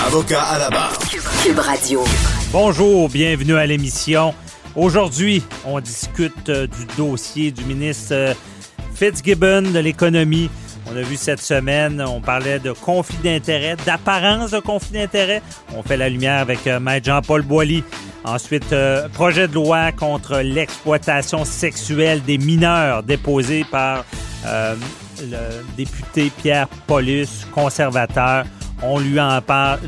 Avocat à la barre. Cube Radio. Bonjour, bienvenue à l'émission. Aujourd'hui, on discute euh, du dossier du ministre euh, Fitzgibbon de l'économie. On a vu cette semaine, on parlait de conflit d'intérêts, d'apparence de conflit d'intérêts. On fait la lumière avec euh, Maître Jean-Paul Boilly. Ensuite, projet de loi contre l'exploitation sexuelle des mineurs déposé par euh, le député Pierre Paulus, conservateur. On lui en parle,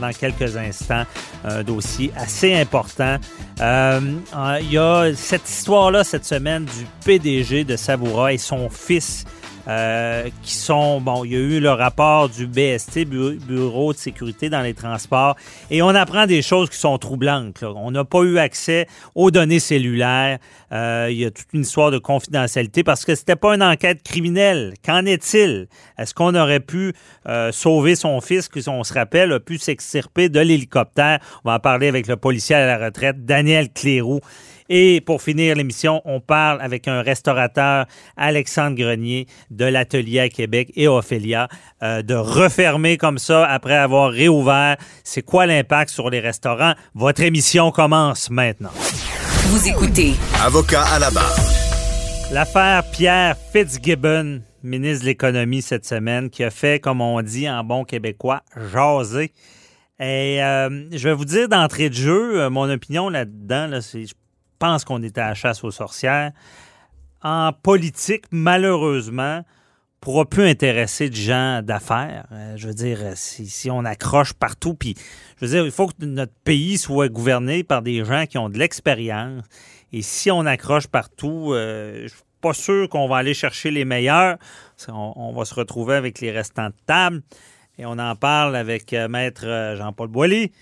dans quelques instants. Un dossier assez important. Euh, il y a cette histoire-là cette semaine du PDG de Savoura et son fils euh, qui sont, bon, il y a eu le rapport du BST, Bureau de sécurité dans les transports, et on apprend des choses qui sont troublantes. Là. On n'a pas eu accès aux données cellulaires. Euh, il y a toute une histoire de confidentialité parce que c'était pas une enquête criminelle. Qu'en est-il? Est-ce qu'on aurait pu euh, sauver son fils, qui, on se rappelle, a pu s'extirper de l'hélicoptère? On va en parler avec le policier à la retraite, Daniel Cléroux. Et pour finir l'émission, on parle avec un restaurateur, Alexandre Grenier, de l'Atelier à Québec et Ophélia, euh, de refermer comme ça après avoir réouvert. C'est quoi l'impact sur les restaurants? Votre émission commence maintenant. Vous écoutez. Avocat à la barre. L'affaire Pierre Fitzgibbon, ministre de l'Économie cette semaine, qui a fait, comme on dit en bon québécois, jaser. Et euh, je vais vous dire d'entrée de jeu, euh, mon opinion là-dedans, là, c'est, je pense qu'on était à la chasse aux sorcières. En politique, malheureusement, pourra plus intéresser de gens d'affaires. Euh, je veux dire, si, si on accroche partout, puis je veux dire, il faut que notre pays soit gouverné par des gens qui ont de l'expérience. Et si on accroche partout, euh, je suis pas sûr qu'on va aller chercher les meilleurs. On, va se retrouver avec les restants de table. Et on en parle avec euh, Maître euh, Jean-Paul Boilly.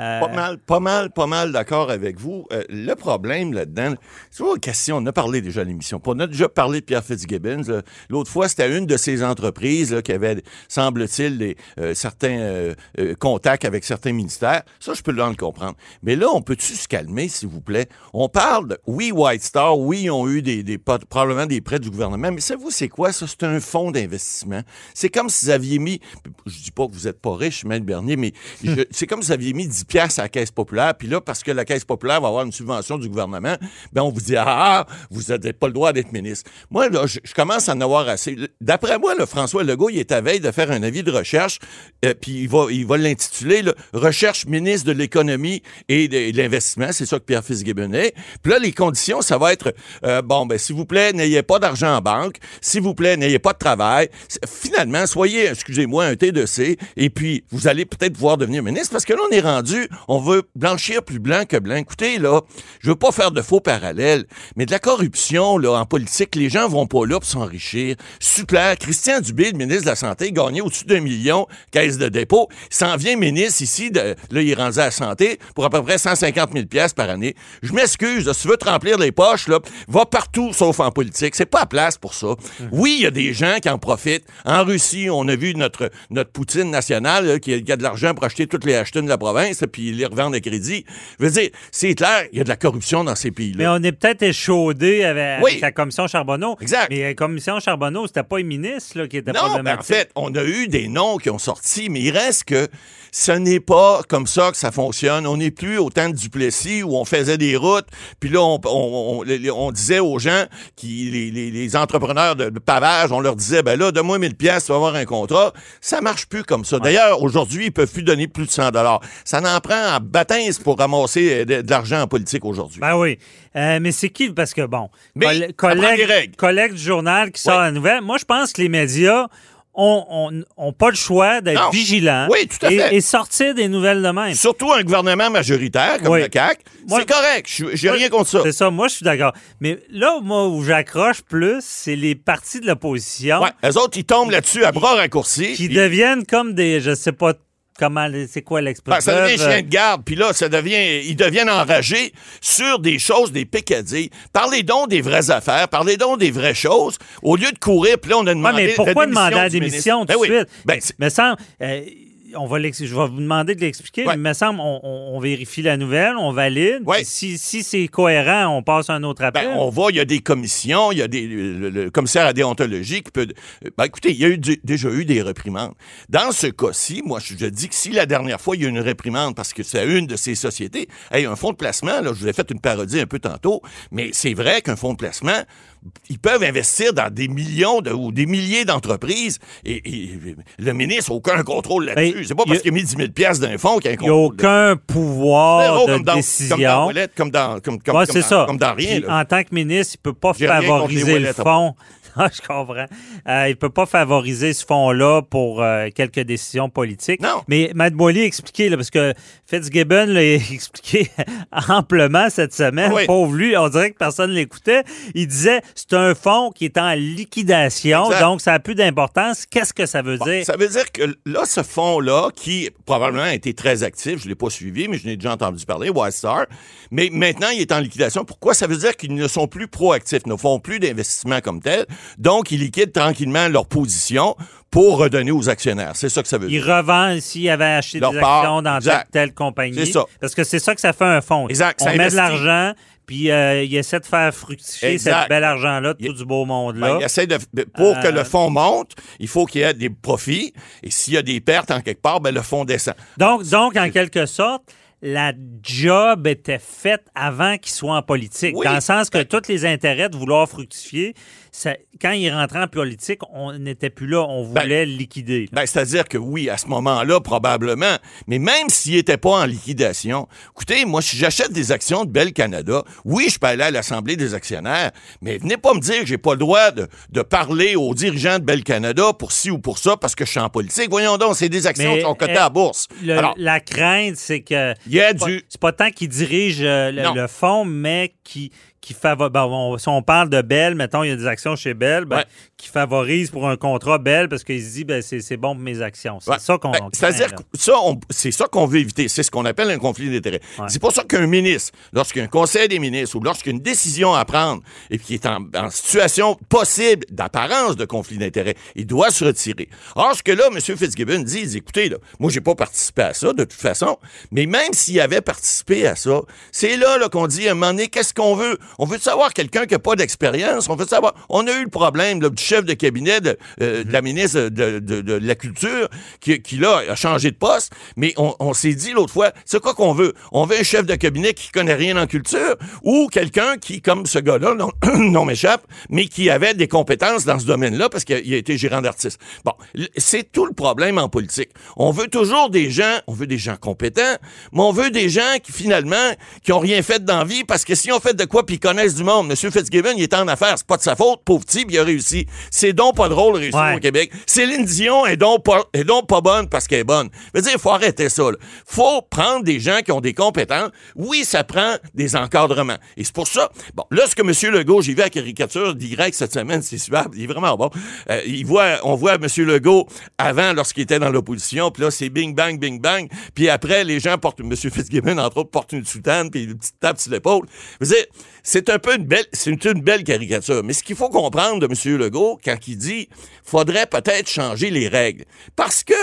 Euh, Pas mal, pas mal, pas mal d'accord avec vous. Euh, le problème là-dedans, c'est pas une question, on a parlé déjà à l'émission. On a déjà parlé de Pierre Fitzgibbons. L'autre fois, c'était une de ces entreprises là, qui avait, semble-t-il, euh, certains euh, euh, contacts avec certains ministères. Ça, je peux le comprendre. Mais là, on peut-tu se calmer, s'il vous plaît? On parle de, oui, White Star, oui, ils ont eu des, probablement des prêts du gouvernement, mais savez-vous, c'est quoi ça? C'est un fonds d'investissement. C'est comme si vous aviez mis, je dis pas que vous êtes pas riche, Maître Bernier, mais c'est comme si vous aviez mis 10 piastres à la Caisse populaire, puis là, parce que la Caisse populaire va avoir une subvention du gouvernement, ben on vous dit, ah, vous n'avez pas le droit d'être ministre. Moi, là, je, commence à en avoir assez. D'après moi, le François Legault, il est à veille de faire un avis de recherche, euh, puis il va, il va l'intituler Recherche ministre de l'économie et de, l'investissement. C'est ça que Pierre Fitzgibbon est. Puis là, les conditions, ça va être, euh, bon, ben, s'il vous plaît, n'ayez pas d'argent en banque. S'il vous plaît, n'ayez pas de travail. Finalement, soyez, excusez-moi, un T2C, et puis vous allez peut-être pouvoir devenir ministre, parce que là, on est rendu, on veut blanchir plus blanc que blanc. Écoutez, là, je veux pas faire de faux parallèles, mais de la corruption, là, en politique, les gens vont pas là pour s'enrichir. Super. Christian Dubé, le ministre de la Santé, gagnait au-dessus d'un million, caisse de dépôt. Il s'en vient ministre ici, de, là, il est rendu à la santé pour à peu près 150 000 pièces par année. Je m'excuse, si tu veux te remplir les poches, là, va partout sauf en politique. C'est pas à place pour ça. Oui, il y a des gens qui en profitent. En Russie, on a vu notre, notre Poutine nationale là, qui, a, qui a de l'argent pour acheter toutes les achetines de la province. Là, puis ils les revendent à crédit. Je veux dire, c'est clair, il y a de la corruption dans ces pays-là. Mais on est peut-être échaudé avec, Oui. avec la commission Charbonneau. Exact. Mais la commission Charbonneau, c'était pas les ministres là, qui étaient Non, ben, en problématiques. fait, on a eu des noms qui ont sorti, mais il reste que ce n'est pas comme ça que ça fonctionne. On n'est plus au temps de Duplessis où on faisait des routes, puis là, on, on- on- on disait aux gens, qui, les, les- les entrepreneurs de, de pavage, on leur disait, ben là, donne-moi 1000 pièces, tu vas avoir un contrat. Ça marche plus comme ça. D'ailleurs, aujourd'hui, ils peuvent plus donner plus de 100 dollars. Ça prend en baptême pour ramasser euh, de, de l'argent en politique aujourd'hui. Ben oui. Euh, mais c'est qui? Parce que, bon, Mais collègue, collègue du journal qui sort Oui. la nouvelle, moi, je pense que les médias ont, pas le choix d'être vigilants Oui, tout à et, fait. et sortir des nouvelles de même. Surtout un gouvernement majoritaire comme Oui. le CAC, c'est correct. Je- J'ai rien contre ça. C'est ça, moi, je suis d'accord. Mais là, moi, où j'accroche plus, c'est les partis de l'opposition Ouais, eux autres, ils tombent là-dessus à bras raccourcis. qui puis- deviennent comme des, je sais pas comment, c'est quoi Ben, l'expression? ça devient chien de garde, puis là, ça devient, ils deviennent enragés sur des choses, des picadilles. Parlez donc des vraies affaires, parlez donc des vraies choses, au lieu de courir, puis là, on a Ouais, demandé mais pourquoi demander la démission tout de Ben oui. suite? Ben, mais, semble, euh, on va je vais vous demander de l'expliquer, Ouais. mais me semble, on, on- on vérifie la nouvelle, on valide. Ouais. Si, si c'est cohérent, on passe à un autre appel. Ben, on va, il y a des commissions, il y a des, le, le commissaire à déontologie qui peut. Ben, écoutez, il y a eu déjà eu des réprimandes. Dans ce cas-ci, moi, je, je dis que si la dernière fois, il y a eu une réprimande parce que c'est une de ces sociétés, hey, un fonds de placement, là, je vous ai fait une parodie un peu tantôt, mais c'est vrai qu'un fonds de placement, ils peuvent investir dans des millions de, ou des milliers d'entreprises et, et le ministre n'a aucun contrôle là-dessus. Ben, c'est pas parce qu'il a mis 10 000 piastres d'un fonds qu'il y a un Il n'y a contrôle. aucun pouvoir de comme dans, décision. Comme dans Ouellet, comme dans, comme, comme, Ouais, comme c'est dans- ça. comme dans rien. Puis, en tant que ministre, il ne peut pas favoriser le fonds. Ah, je comprends. Euh, il ne peut pas favoriser ce fonds-là pour euh, quelques décisions politiques. Non. Mais Matt Boily a expliqué, là, parce que Fitzgibbon l'a expliqué amplement cette semaine. Oui. Pauvre lui, on dirait que personne ne l'écoutait. Il disait c'est un fonds qui est en liquidation, Exact. donc ça n'a plus d'importance. Qu'est-ce que ça veut Bon, dire? ça veut dire que là, ce fonds-là, qui probablement a été très actif, je ne l'ai pas suivi, mais je n'ai déjà entendu parler, Wildstar, mais maintenant, il est en liquidation. Pourquoi? Ça veut dire qu'ils ne sont plus proactifs, ne font plus d'investissement comme tel, donc ils liquident tranquillement leur position pour redonner aux actionnaires. C'est ça que ça veut dire. revend s'il avait acheté Leur des part, actions dans telle, telle compagnie. C'est ça. Parce que c'est ça que ça fait un fonds. Exact, On ça met de l'argent, puis euh, il essaie de faire fructifier Exact. cet bel argent-là Il- tout du beau monde-là. Ben, il essaie de, pour que Euh, le fonds monte, il faut qu'il y ait des profits. Et s'il y a des pertes en quelque part, ben, le fonds descend. Donc, donc, en quelque sorte, la job était faite avant qu'il soit en politique. Oui. Dans le sens que tous les intérêts de vouloir fructifier, ça- quand il rentrait en politique, on n'était plus là, on Ben, voulait le liquider. Ben, c'est-à-dire que oui, à ce moment-là, probablement. Mais même s'il n'était pas en liquidation, écoutez, moi, si j'achète des actions de Bell Canada, oui, je peux aller à l'Assemblée des actionnaires, mais venez pas me dire que j'ai pas le droit de, de parler aux dirigeants de Bell Canada pour ci ou pour ça parce que je suis en politique. Voyons donc, c'est des actions Mais, qui sont cotées euh, à la bourse. Le- Alors, la crainte, c'est que il y a du... c'est pas tant qu'il dirige euh, le fonds, mais qui, qui favorise. si on parle de Bell, mettons, il y a des actions chez Bell, ben, Ouais. qui favorise pour un contrat Bell parce qu'il se dit, ben, c'est bon pour mes actions. C'est Ouais. ça qu'on. Ben, C'est-à-dire que ça, on- c'est ça qu'on veut éviter. C'est ce qu'on appelle un conflit d'intérêts. C'est pour ça qu'un ministre, lorsqu'un conseil des ministres ou lorsqu'une décision à prendre et qui est en, en situation possible d'apparence de conflit d'intérêts, il doit se retirer. Or, ce que là, M. Fitzgibbon dit, il dit, écoutez, là, moi, j'ai pas participé à ça, de toute façon, mais même s'il avait participé à ça, c'est là, là qu'on dit, à un moment donné, qu'est-ce qu'on veut? On veut savoir quelqu'un qui n'a pas d'expérience. On veut savoir, on a eu le problème là, du chef de cabinet de, euh, de la ministre de, de- de la Culture qui, qui, là, a changé de poste, mais on, on s'est dit l'autre fois, c'est quoi qu'on veut? On veut un chef de cabinet qui connaît rien en culture ou quelqu'un qui, comme ce gars-là, non, non m'échappe, mais qui avait des compétences dans ce domaine-là parce qu'il a, été gérant d'artiste. Bon, c'est tout le problème en politique. On veut toujours des gens, on veut des gens compétents, mais on veut des gens qui, finalement, qui ont rien fait dans la vie parce que si on fait de quoi puis ils connaissent du monde, M. Fitzgibbon, il est en affaires, c'est pas de sa faute, pauvre puis il a réussi. C'est donc pas drôle de réussir Ouais. au Québec. Céline Dion est donc pas, est donc pas bonne parce qu'elle est bonne. Je veux dire, il faut arrêter ça. là. faut prendre des gens qui ont des compétences. Oui, ça prend des encadrements. Et c'est pour ça, bon, là, ce que M. Legault, j'ai vu la caricature d'Y cette semaine, c'est suave, il est vraiment bon. Euh, il voit, on voit M. Legault avant, lorsqu'il était dans l'opposition, puis là, c'est bing, bang, bing, bang. Puis après, les gens portent, M. Fitzgibbon, entre autres, porte une soutane, puis une petite tape sur l'épaule. Je veux dire, c'est un peu une belle, c'est une, belle caricature. Mais ce qu'il faut comprendre de M. Legault, quand il dit faudrait peut-être changer les règles. Parce que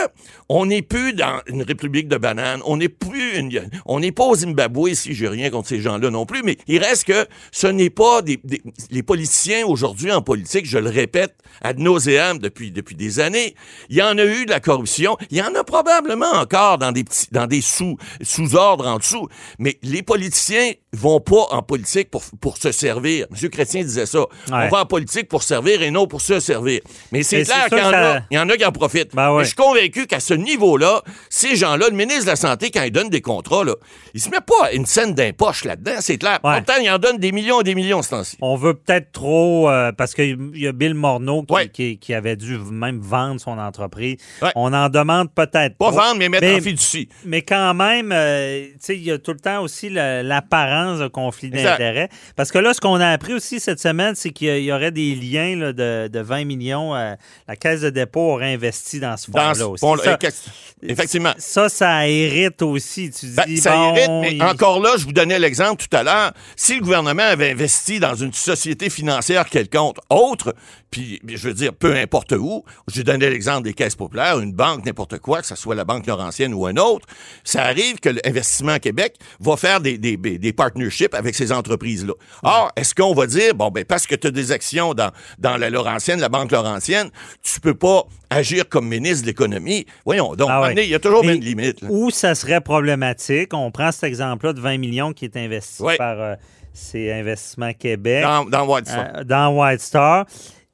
on n'est plus dans une république de bananes, on n'est plus une, on n'est pas au Zimbabwe, si j'ai rien contre ces gens-là non plus, mais il reste que ce n'est pas des, des- les politiciens aujourd'hui en politique, je le répète ad nauseam depuis, depuis des années, il y en a eu de la corruption, il y en a probablement encore dans des petits, dans des sous, sous-ordres en dessous, mais les politiciens vont pas en politique pour, pour se servir. M. Chrétien disait ça. On va en politique pour servir et non pour se servir. Mais c'est clair qu'il y, en a- ça- il y en a qui en profitent. Ben ouais. Mais je suis convaincu qu'à ce niveau-là, ces gens-là, le ministre de la Santé, quand il donne des contrats, là, il se met pas une scène d'impoche là-dedans, c'est clair. Ouais. Pourtant, il en donne des millions et des millions ce temps-ci. On veut peut-être trop, euh, parce qu'il y a Bill Morneau qui, Ouais. qui- qui avait dû même vendre son entreprise. Ouais. On en demande peut-être Pas trop. vendre, mais mettre Mais- en fiducie. Mais quand même, euh, tu sais, il y a tout le temps aussi l'apparence de conflit d'intérêts. Parce que là, ce qu'on a appris aussi cette semaine, c'est qu'il y aurait des liens là, de, de 20 millions. euh, la Caisse de dépôt aurait investi dans ce fonds-là aussi. fond-là. Ça, Effectivement. ça, ça hérite aussi. Tu dis, Ben, ça bon, irrite, mais il- encore là, je vous donnais l'exemple tout à l'heure. Si le gouvernement avait investi dans une société financière quelconque, autre, puis je veux dire, peu importe où, je donnais l'exemple des caisses populaires, une banque, n'importe quoi, que ce soit la Banque Laurentienne ou un autre, ça arrive que l'Investissement Québec va faire des, des, des partnerships avec ces entreprises-là. Or, est-ce qu'on va dire, bon, ben, parce que tu as des actions dans, dans la Laurentienne, la Banque Laurentienne, tu peux pas agir comme ministre de l'économie? Voyons donc, Ah ouais. donné, il y a toujours une limite. là. Où ça serait problématique, on prend cet exemple-là de 20 millions qui est investi Ouais. par euh, ces investissements Québec. Dans, dans White. Euh, dans White Star.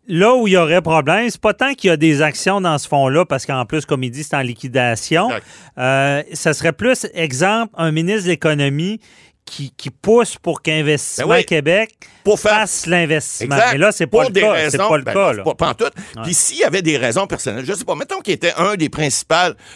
Là où il y aurait problème, c'est pas tant qu'il y a des actions dans ce fonds-là, parce qu'en plus, comme il dit, c'est en liquidation. Euh, ça serait plus, exemple, un ministre de l'économie qui, qui pousse pour qu'Investissement Ben oui. Québec Pour faire- fasse l'investissement. Mais là, c'est Pour pas le des cas. C'est pas le ben, cas. là. Pas, pas en tout. Puis s'il y avait des raisons personnelles, je sais pas, mettons qu'il était un des principaux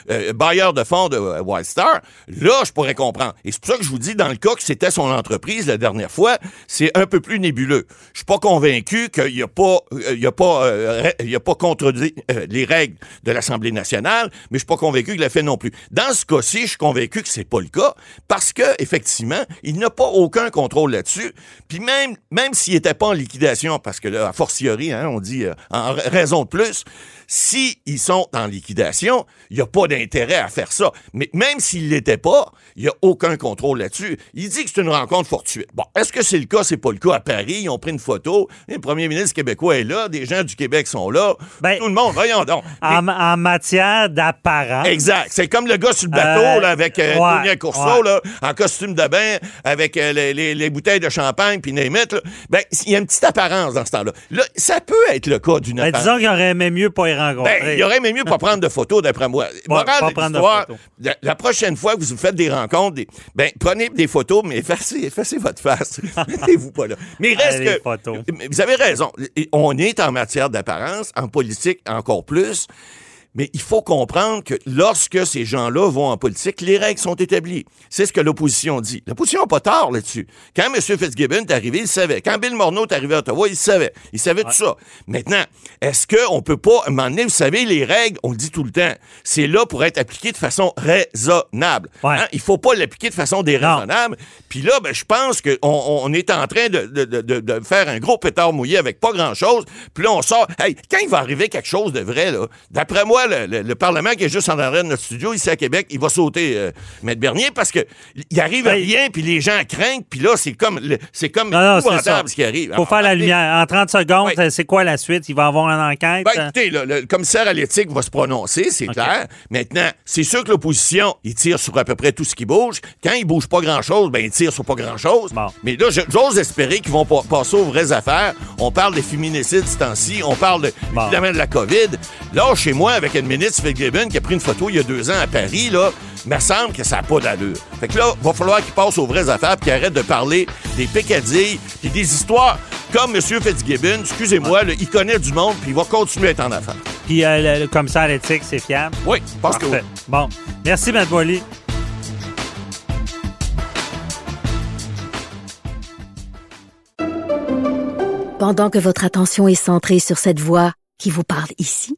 euh, bailleurs de fonds de euh, White Star, là, je pourrais comprendre. Et c'est pour ça que je vous dis, dans le cas que c'était son entreprise la dernière fois, c'est un peu plus nébuleux. Je suis pas convaincu qu'il n'y a pas, euh, il y a pas, euh, il y a pas contredit les règles de l'Assemblée nationale, mais je suis pas convaincu qu'il l'a fait non plus. Dans ce cas-ci, je suis convaincu que c'est pas le cas parce que effectivement, il n'a pas aucun contrôle là-dessus. Puis même, s'il n'était pas en liquidation, parce que là, a fortiori, hein, on dit euh, en ra- raison de plus, si ils sont en liquidation, il n'y a pas d'intérêt à faire ça. Mais même s'il ne l'était pas, il n'y a aucun contrôle là-dessus. Il dit que c'est une rencontre fortuite. Bon, est-ce que c'est le cas? C'est pas le cas à Paris? Ils ont pris une photo. Le premier ministre québécois est là. Des gens du Québec sont là. Ben, Tout le monde, voyons donc. En, en matière d'apparence. Exact. C'est comme le gars sur le bateau, Euh, là, avec euh, ouais, là, en costume de bain, avec euh, les, les- les bouteilles de champagne, puis là. Ben, il y a une petite apparence dans ce temps-là. Là, ça peut être le cas d'une Ben, apparence. disons qu'il aurait aimé mieux pas Ben, il aurait aimé mieux pas prendre de photos, d'après moi. Morale pas de prendre de l'histoire, photos. la, la prochaine fois que vous faites des rencontres, des- ben, prenez des photos, mais effacez, effacez votre face. Mettez-vous pas là. Mais reste que... photos. Vous avez raison. On est en matière d'apparence, en politique encore plus. Mais il faut comprendre que lorsque ces gens-là vont en politique, les règles sont établies. C'est ce que l'opposition dit. L'opposition n'a pas tort là-dessus. Quand M. Fitzgibbon est arrivé, il savait. Quand Bill Morneau est arrivé à Ottawa, il savait. Il savait tout ça. Maintenant, est-ce qu'on peut pas, à un moment donné, vous savez, les règles, on le dit tout le temps, c'est là pour être appliqué de façon raisonnable. Ouais. Hein? Il faut pas l'appliquer de façon déraisonnable. Puis là, ben, je pense qu'on on est en train de, de- de- de- de faire un gros pétard mouillé avec pas grand-chose. Puis là, on sort. Hey, quand il va arriver quelque chose de vrai, là, d'après moi, le, le- le Parlement qui est juste en arrière de notre studio, ici à Québec, il va sauter, euh, Maître Bernier, parce que il arrive à Hey. rien, puis les gens craignent, puis là, c'est comme, c'est comme Non, non, c'est ça. ce qui arrive. faut Alors, faire la lumière. En 30 secondes, Ouais. c'est quoi la suite? Il va y avoir une enquête? Ben, écoutez, là, le commissaire à l'éthique va se prononcer, c'est clair. Maintenant, c'est sûr que l'opposition, il tire sur à peu près tout ce qui bouge. Quand il bouge pas grand-chose, ben, il tire sur pas grand-chose. Bon. Mais là, j'ose espérer qu'ils vont pa- passer aux vraies affaires. On parle des féminicides ce temps-ci. On parle de, Bon. évidemment de la COVID. Là, chez moi, avec une ministre, Fitzgibbon, qui a pris une photo il y a deux ans à Paris, là, me semble que ça n'a pas d'allure. Fait que là, va falloir qu'il passe aux vraies affaires puis qu'il arrête de parler des pécadilles puis des histoires comme M. Fitzgibbon. Excusez-moi, là, il connaît du monde puis il va continuer à être en affaires. Puis euh, le, le commissaire à l'éthique, c'est fiable? Oui, je pense que oui. Parfait. Bon. Merci, Mme Boily. Pendant que votre attention est centrée sur cette voix qui vous parle ici,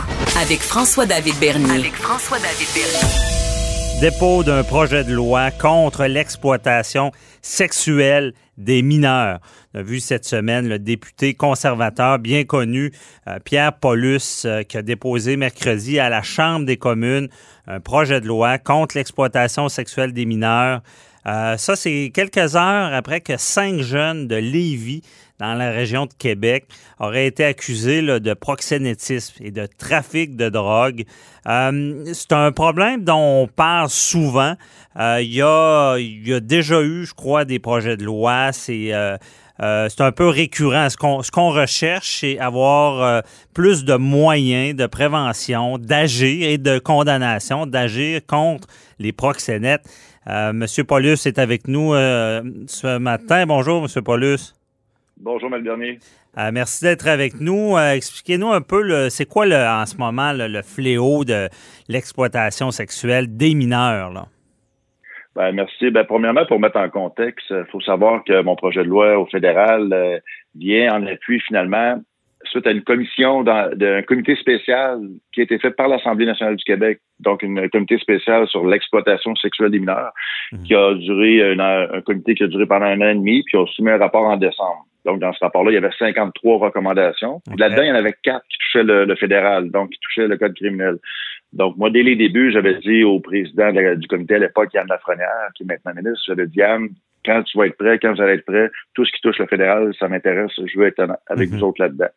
Avec François-David Bernier. Avec François-David Bernier. Dépôt d'un projet de loi contre l'exploitation sexuelle des mineurs. On a vu cette semaine le député conservateur bien connu, euh, Pierre Paulus, euh, qui a déposé mercredi à la Chambre des communes un projet de loi contre l'exploitation sexuelle des mineurs. Euh, ça, c'est quelques heures après que cinq jeunes de Lévis dans la région de Québec, auraient été accusés de proxénétisme et de trafic de drogue. Euh, c'est un problème dont on parle souvent. Euh, il, y a, déjà eu, je crois, des projets de loi. C'est euh, un peu récurrent. Ce qu'on, recherche, c'est avoir plus de moyens de prévention, d'agir et de condamnation, d'agir contre les proxénètes. Monsieur Paulus est avec nous ce matin. Bonjour, Monsieur Paulus. Bonjour, Mal Bernier. Euh, merci d'être avec nous. Euh, expliquez-nous un peu, c'est quoi le, en ce moment le, fléau de l'exploitation sexuelle des mineurs? Là? Ben, merci. Ben, premièrement, pour mettre en contexte, il faut savoir que mon projet de loi au fédéral euh, vient en appui finalement suite à une commission d'un comité spécial qui a été fait par l'Assemblée nationale du Québec, donc une comité spéciale sur l'exploitation sexuelle des mineurs, mhm. qui a duré un, comité qui a duré pendant un an et demi, puis a soumis un rapport en décembre. Donc, dans ce rapport-là, il y avait 53 recommandations. Là-dedans, il y en avait quatre qui touchaient le, fédéral, donc qui touchaient le code criminel. Donc, moi, dès les débuts, j'avais dit au président du comité à l'époque, Yann Lafrenière, qui est maintenant ministre, j'avais dit, Yann, quand tu vas être prêt, quand vous allez être prêt, tout ce qui touche le fédéral, ça m'intéresse, je veux être avec mhm. vous autres là-dedans.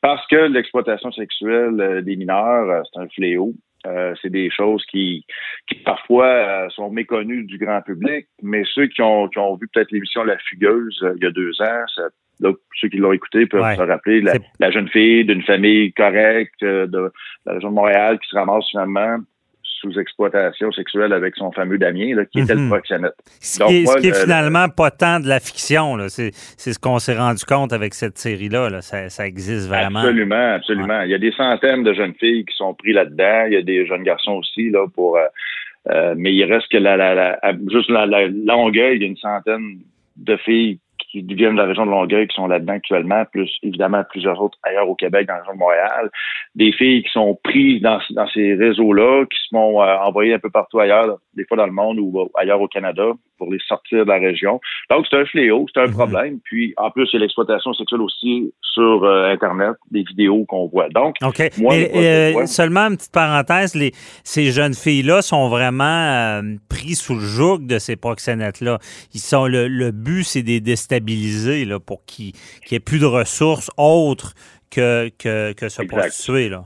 Parce que l'exploitation sexuelle euh, des mineurs, euh, c'est un fléau. Euh, c'est des choses qui, qui parfois sont méconnues du grand public, mais ceux qui ont, qui ont vu peut-être l'émission La Fugueuse il y a deux ans, ça ceux qui l'ont écouté peuvent se rappeler la, jeune fille d'une famille correcte euh, de, la région de Montréal qui se ramasse finalement sous exploitation sexuelle avec son fameux Damien, qui était le mhm. proxénète. Ce qui est, finalement pas tant de la fiction, c'est ce qu'on s'est rendu compte avec cette série-là. Ça, existe vraiment. Absolument, absolument. Il y a des centaines de jeunes filles qui sont pris là-dedans. Il y a des jeunes garçons aussi là pour. Euh, euh, mais il reste que la, la, la juste la, longueuil, il y a une centaine de filles qui viennent de la région de Longueuil, qui sont là-dedans actuellement, plus évidemment plusieurs autres ailleurs au Québec, dans la région de Montréal. Des filles qui sont prises dans, ces réseaux-là, qui se font euh, envoyer un peu partout ailleurs, des fois dans le monde ou ailleurs au Canada, pour les sortir de la région. Donc, c'est un fléau, c'est un problème. Puis, en plus, il y a l'exploitation sexuelle aussi sur euh, Internet, des vidéos qu'on voit. Donc. Mais, euh, seulement une petite parenthèse, les, ces jeunes filles-là sont vraiment euh, pris sous le joug de ces proxénètes-là. Ils sont le, le but, c'est de les déstabiliser là, pour qu'il n'y ait plus de ressources autres que, que, que se prostituer. Là.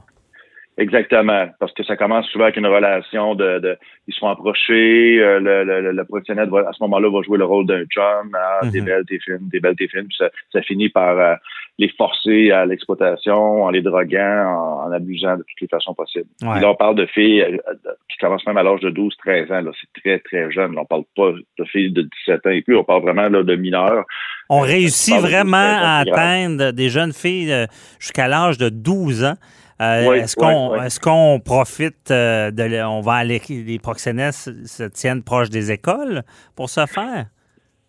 Exactement, parce que ça commence souvent avec une relation de, de ils sont approchés, euh, le, le, le, professionnel va, à ce moment-là va jouer le rôle d'un chum, ah, t'es mhm. belle, t'es fine, t'es belle, t'es fine, puis ça, ça finit par euh, les forcer à l'exploitation, en les droguant, en, abusant de toutes les façons possibles. là, on parle de filles euh, qui commencent même à l'âge de 12-13 ans, là, c'est très, très jeune. on parle pas de filles de 17 ans et plus, on parle vraiment là, de mineurs. On réussit vraiment à atteindre des jeunes filles jusqu'à l'âge de 12 ans. Euh, est-ce qu'on est-ce qu'on profite euh, de on va aller les proxénètes se tiennent proches des écoles pour ce faire?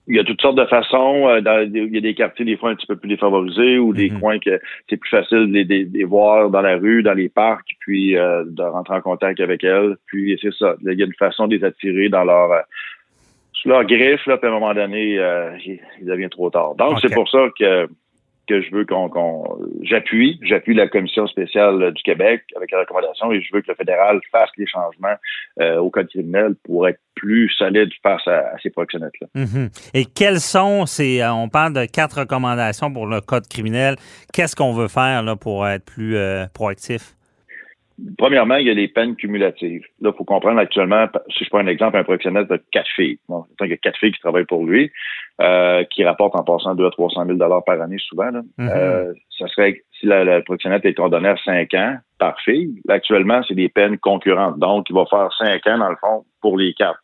Il y a toutes sortes de façons. Euh, il y a des quartiers des fois un petit peu plus défavorisés ou des mhm. coins que c'est plus facile de les, voir dans la rue, dans les parcs, puis de rentrer en contact avec elles. Puis c'est ça. Il y a une façon de les attirer dans leur sous leur griffe, là, puis à un moment donné, il, devient trop tard. Donc, c'est pour ça que que je veux qu'on j'appuie, j'appuie la commission spéciale du Québec avec la recommandation et je veux que le fédéral fasse les changements euh, au code criminel pour être plus solide face à, ces proxénètes-là. Mm-hmm. Et quelles sont ces euh, on parle de quatre recommandations pour le code criminel. Qu'est-ce qu'on veut faire là pour être plus euh, proactif? Premièrement, il y a les peines cumulatives. Là, il faut comprendre actuellement, si je prends un exemple, un professionnel de quatre filles. Bon, il y a quatre filles qui travaillent pour lui, euh, qui rapportent en passant 200 à 300 000 par année souvent. Là. Mm-hmm. euh, ça serait si la, la professionnelle est condamnée à cinq ans par fille. actuellement, c'est des peines concurrentes. Donc, il va faire cinq ans, dans le fond, pour les quatre.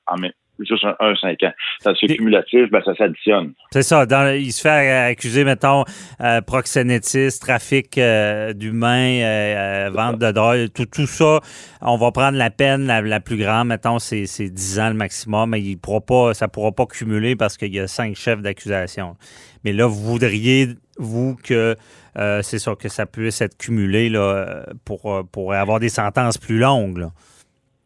Juste un, 5 ans. Ça, c'est cumulatif, ben, ça s'additionne. C'est ça. Dans, il se fait accuser, mettons, euh, proxénétisme, trafic euh, d'humains, euh, vente de drogue, tout, tout ça. On va prendre la peine la, plus grande, mettons, c'est 10 ans le maximum, mais il pourra pas, ça ne pourra pas cumuler parce qu'il y a cinq chefs d'accusation. Mais là, vous voudriez, vous, que c'est ça, que ça puisse être cumulé là, pour, pour avoir des sentences plus longues. Là.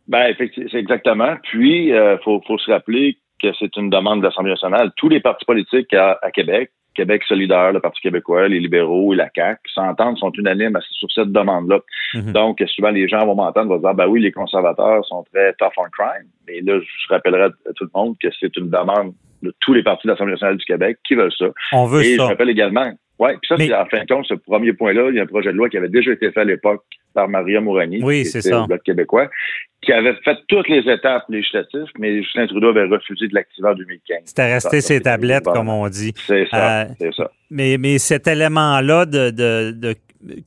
Ben, effectivement, c'est exactement. Puis, il euh, faut, faut, se rappeler que c'est une demande de l'Assemblée nationale. Tous les partis politiques à, Québec, Québec solidaire, le Parti québécois, les libéraux et la CAQ, s'entendent, sont unanimes sur cette demande-là. Mhm. Donc, souvent, les gens vont m'entendre, vont dire, ben oui, les conservateurs sont très tough on crime. Mais là, je rappellerai à tout le monde que c'est une demande de tous les partis de l'Assemblée nationale du Québec qui veulent ça. On veut et ça. je rappelle également, oui, puis ça, c'est en fin de compte, ce premier point-là, il y a un projet de loi qui avait déjà été fait à l'époque par Maria Mourani, oui, c'est ça. Bloc québécois, qui avait fait toutes les étapes législatives, mais Justin Trudeau avait refusé de l'activer en 2015. C'était resté ses tablettes, comme on dit. C'est ça, euh, c'est ça. Mais, mais cet élément-là de, de, de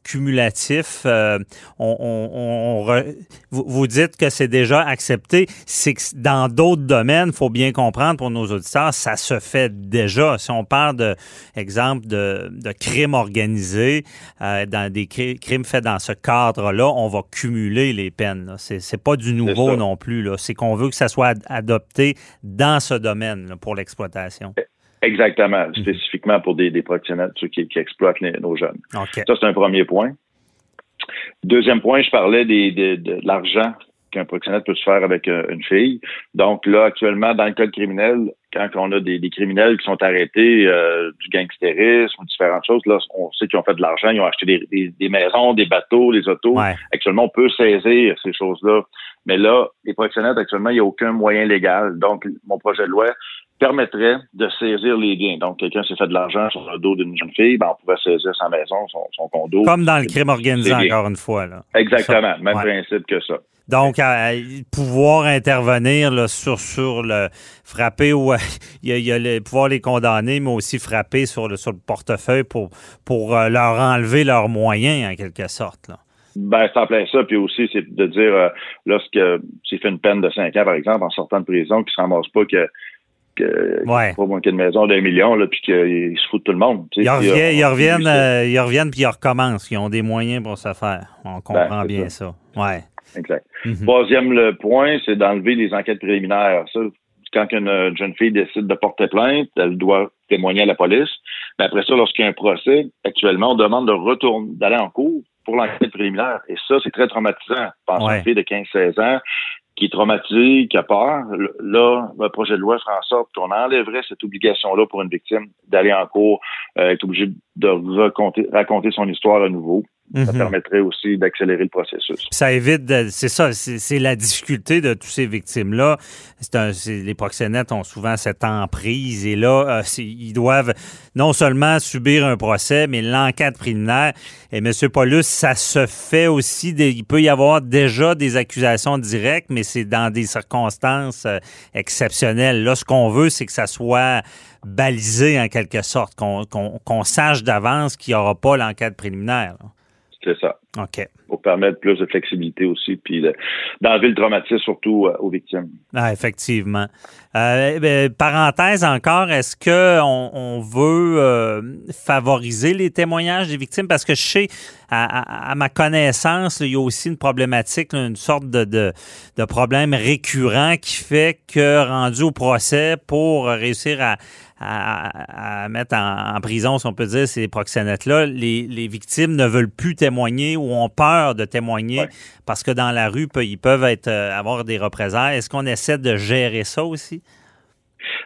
cumulatif. Euh, on, vous, dites que c'est déjà accepté. C'est que dans d'autres domaines, il faut bien comprendre pour nos auditeurs, ça se fait déjà. Si on parle de exemple de, de crimes organisés, euh, dans des crimes faits dans ce cadre-là, on va cumuler les peines. C'est, c'est pas du nouveau non plus. Là. C'est qu'on veut que ça soit adopté dans ce domaine pour l'exploitation. Exactement, mhm. spécifiquement pour des, des proxénètes, ceux qui, exploitent nos jeunes. Ça, c'est un premier point. Deuxième point, je parlais des, de, l'argent qu'un proxénète peut se faire avec euh, une fille. Donc là, actuellement, dans le code criminel, quand on a des, criminels qui sont arrêtés euh, du gangstérisme ou différentes choses, là, on sait qu'ils ont fait de l'argent, ils ont acheté des, des, maisons, des bateaux, des autos. Actuellement, on peut saisir ces choses-là. Mais là, les proxénètes, actuellement, il n'y a aucun moyen légal. Donc, mon projet de loi permettrait de saisir les biens. Donc, quelqu'un s'est fait de l'argent sur le dos d'une jeune fille, ben, on pourrait saisir sa maison, son, condo. Comme dans le crime organisé, encore une fois. Là. Exactement, même principe que ça. Donc, pouvoir intervenir là, sur, sur le frapper ou il y a, le, pouvoir les condamner, mais aussi frapper sur le, sur le portefeuille pour, pour euh, leur enlever leurs moyens, en quelque sorte. Là. Ben, c'est en plein ça. Puis aussi, c'est de dire, euh, lorsque s'il fait une peine de 5 ans, par exemple, en sortant de prison, qu'il ne se ramasse pas que que ouais. pas manquer de maison d'un million là puis qu'ils se foutent tout le monde. Ils, reviennent, ils reviennent, euh, ils reviennent puis ils recommencent. Ils ont des moyens pour se faire. On ben, comprend bien ça. Ouais. Exact. Mhm. Troisième le point, c'est d'enlever les enquêtes préliminaires. Ça, quand une jeune fille décide de porter plainte, elle doit témoigner à la police. Mais après ça, lorsqu'il y a un procès, actuellement, on demande de retourner, d'aller en cours pour l'enquête préliminaire. Et ça, c'est très traumatisant. Pense à une fille de 15-16 ans qui est traumatisé, qui a peur, là, le projet de loi fera en sorte qu'on enlèverait cette obligation-là pour une victime d'aller en cours, euh, être obligé de raconter, raconter son histoire à nouveau. Ça mhm. permettrait aussi d'accélérer le processus. Ça évite, c'est ça, c'est la difficulté de tous ces victimes-là. Les proxénètes ont souvent cette emprise et là, euh, ils doivent non seulement subir un procès, mais l'enquête préliminaire. Et M. Paulus, ça se fait aussi, il peut y avoir déjà des accusations directes, mais c'est dans des circonstances euh, exceptionnelles. Là, ce qu'on veut, c'est que ça soit balisé en quelque sorte, qu'on sache d'avance qu'il n'y aura pas l'enquête préliminaire. C'est ça. OK. Pour permettre plus de flexibilité aussi, puis d'enlever le traumatisme surtout euh, aux victimes. Ah, effectivement. Euh, ben, parenthèse encore, est-ce qu'on on veut euh, favoriser les témoignages des victimes? Parce que je sais, à, ma connaissance, il y a aussi une problématique, une sorte de, de, de, problème récurrent qui fait que rendu au procès, pour réussir à, à, mettre en, prison, si on peut dire, ces proxénètes-là, les, les, victimes ne veulent plus témoigner ou ont peur de témoigner parce que dans la rue, ils peuvent être, euh, avoir des représailles. Est-ce qu'on essaie de gérer ça aussi?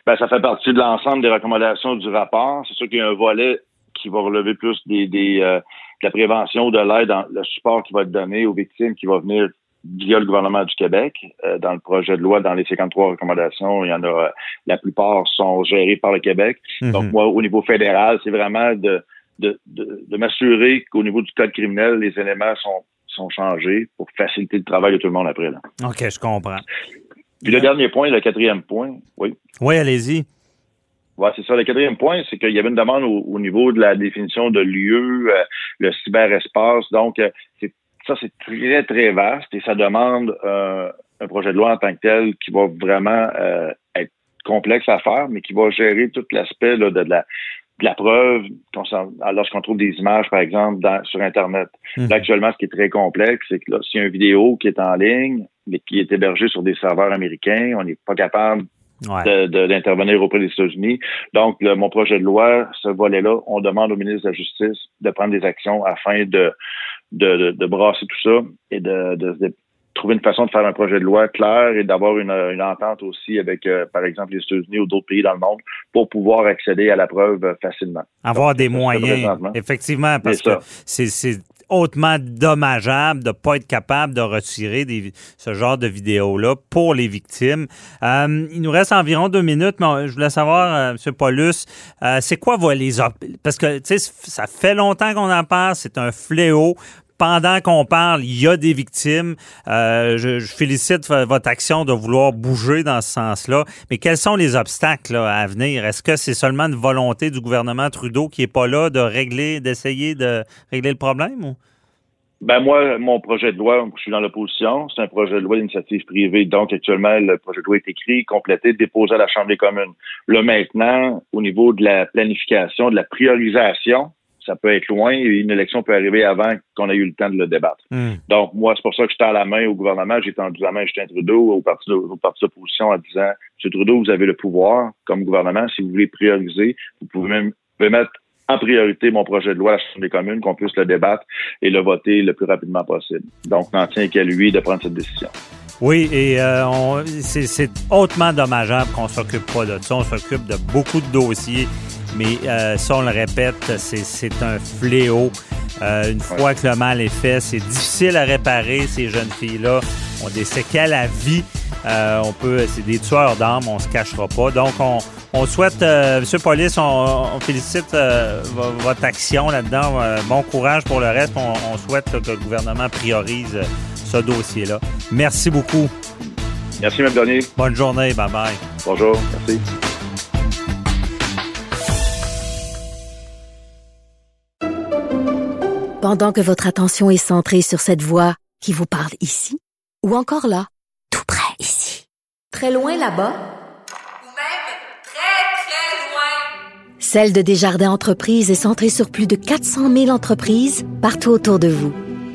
Ben, ça fait partie de l'ensemble des recommandations du rapport. C'est sûr qu'il y a un volet qui va relever plus des, des euh, de la prévention, de l'aide, le support qui va être donné aux victimes, qui va venir via le gouvernement du Québec. Euh, dans le projet de loi, dans les 53 recommandations, il y en a, la plupart sont gérées par le Québec. Mhm. Donc, moi, au niveau fédéral, c'est vraiment de, de, de, m'assurer qu'au niveau du code criminel, les éléments sont, sont changés pour faciliter le travail de tout le monde après. Là. OK, je comprends. Puis le dernier point, le quatrième point, oui. Oui, allez-y. Ouais, c'est ça. Le quatrième point, c'est qu'il y avait une demande au, niveau de la définition de lieu, euh, le cyberespace. Donc, euh, c'est ça, c'est très, très vaste et ça demande euh, un projet de loi en tant que tel qui va vraiment euh, complexe à faire, mais qui va gérer tout l'aspect de, de la de la preuve lorsqu'on trouve des images, par exemple, dans, sur Internet. Mhm. Là, actuellement, ce qui est très complexe, c'est que s'il y a une vidéo qui est en ligne, mais qui est hébergée sur des serveurs américains, on n'est pas capable Ouais. de- d'intervenir auprès des États-Unis. Donc, le- mon projet de loi, ce volet-là, on demande au ministre de la Justice de prendre des actions afin de, de, de, de brasser tout ça et de, de, de trouver une façon de faire un projet de loi clair et d'avoir une, une entente aussi avec, euh, par exemple, les États-Unis ou d'autres pays dans le monde pour pouvoir accéder à la preuve facilement. Avoir des moyens, effectivement, parce que c'est hautement dommageable de ne pas être capable de retirer ce genre de vidéos-là pour les victimes. Euh, il nous reste environ deux minutes, mais je voulais savoir, euh, M. Paulus, euh, c'est quoi vos- les... Parce que, tu sais, ça fait longtemps qu'on en parle, c'est un fléau. Pendant qu'on parle, il y a des victimes. Euh, je, félicite votre action de vouloir bouger dans ce sens-là. Mais quels sont les obstacles à venir? Est-ce que c'est seulement une volonté du gouvernement Trudeau qui n'est pas là de régler, d'essayer de régler le problème? Ou? Ben moi, mon projet de loi, je suis dans l'opposition, c'est un projet de loi d'initiative privée. Donc, actuellement, le projet de loi est écrit, complété, déposé à la Chambre des communes. Là, maintenant, au niveau de la planification, de la priorisation, ça peut être loin et une élection peut arriver avant qu'on ait eu le temps de le débattre. Hmm. Donc, moi, c'est pour ça que je tends la main au gouvernement. J'ai tendu la main à Justin Trudeau, au parti, au parti d'opposition, en disant, M. Trudeau, vous avez le pouvoir comme gouvernement. Si vous voulez prioriser, vous pouvez même vous pouvez mettre en priorité mon projet de loi à la Chambre des communes, qu'on puisse le débattre et le voter le plus rapidement possible. Donc, n'en tient qu'à lui de prendre cette décision. Oui, et euh, on- c'est hautement dommageable qu'on s'occupe pas de ça. On s'occupe de beaucoup de dossiers, mais euh, ça, on le répète, c'est- un fléau. Euh, une fois que le mal est fait, c'est difficile à réparer. Ces jeunes filles-là ont des séquelles à vie. Euh, on peut, c'est des tueurs d'armes, on se cachera pas. Donc, on, on souhaite, euh, Monsieur Police, on, on félicite euh, vo- votre action là-dedans. Euh, bon courage pour le reste. On, on souhaite là, que le gouvernement priorise euh, ce dossier-là. Merci beaucoup. Merci, M. Bernier. Bonne journée. Bye bye. Bonjour. Merci. Pendant que votre attention est centrée sur cette voix qui vous parle ici, ou encore là, tout près ici, très loin là-bas, Ou même très, très loin. Celle de Desjardins Entreprises est centrée sur plus de 400 000 entreprises partout autour de vous.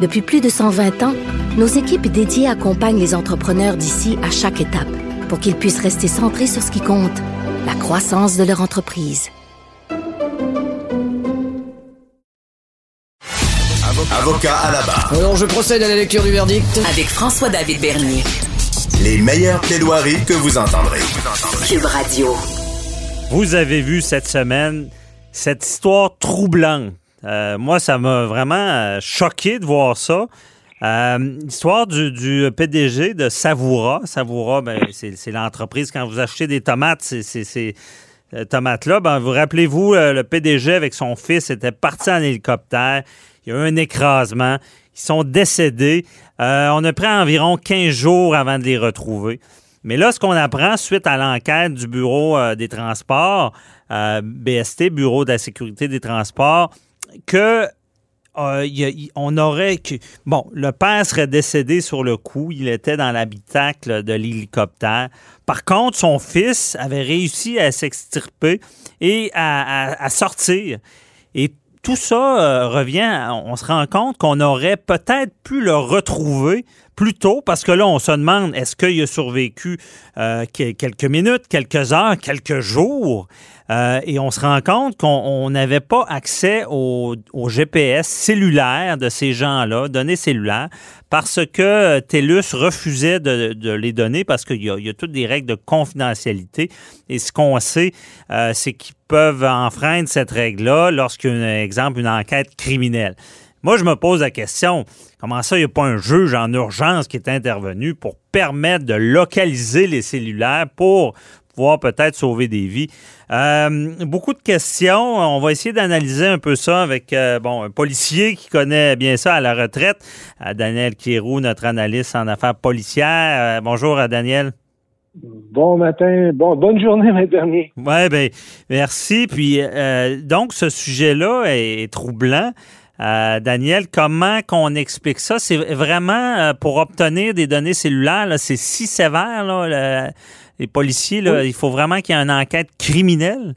Depuis plus de 120 ans, nos équipes dédiées accompagnent les entrepreneurs d'ici à chaque étape pour qu'ils puissent rester centrés sur ce qui compte, la croissance de leur entreprise. Avocat à la barre. Alors, je procède à la lecture du verdict. Avec François-David Bernier. Les meilleures plaidoiries que vous entendrez. Cube Radio. Vous avez vu cette semaine cette histoire troublante. Euh, moi, ça m'a vraiment euh, choqué de voir ça. Euh, L'histoire du, PDG de Savoura. Savoura, ben, c'est l'entreprise, quand vous achetez des tomates, ces euh, tomates-là. Ben, vous rappelez-vous, le PDG avec son fils était parti en hélicoptère. Il y a eu un écrasement. Ils sont décédés. On a pris environ 15 jours avant de les retrouver. Mais là, ce qu'on apprend suite à l'enquête du Bureau des transports, BST, Bureau de la sécurité des transports, que euh, on aurait bon, le père serait décédé sur le coup, il était dans l'habitacle de l'hélicoptère. Par contre, son fils avait réussi à s'extirper et à, sortir. Et tout ça euh, revient, on se rend compte qu'on aurait peut-être pu le retrouver plus tôt, parce que là, on se demande, est-ce qu'il a survécu euh, que- quelques minutes, quelques heures, quelques jours? Euh, et on se rend compte qu'on on n'avait pas accès au, GPS cellulaire de ces gens-là, données cellulaires, parce que TELUS refusait de, les donner parce qu'il y, a- toutes des règles de confidentialité. Et ce qu'on sait, euh, c'est qu'ils peuvent enfreindre cette règle-là lorsqu'il y a, exemple, une enquête criminelle. Moi, je me pose la question, comment ça, il n'y a pas un juge en urgence qui est intervenu pour permettre de localiser les cellulaires pour pouvoir peut-être sauver des vies. Euh, beaucoup de questions. On va essayer d'analyser un peu ça avec euh, bon, un policier qui connaît bien ça à la retraite, Daniel Kierou, notre analyste en affaires policières. bonjour à Daniel. Bon matin, bon, bonne journée, mes dernier. Oui, ben, merci. Puis, donc, ce sujet-là est troublant. Euh, Daniel, comment qu'on explique ça? C'est vraiment euh, pour obtenir des données cellulaires, c'est si sévère, là, les policiers, là, il faut vraiment qu'il y ait une enquête criminelle?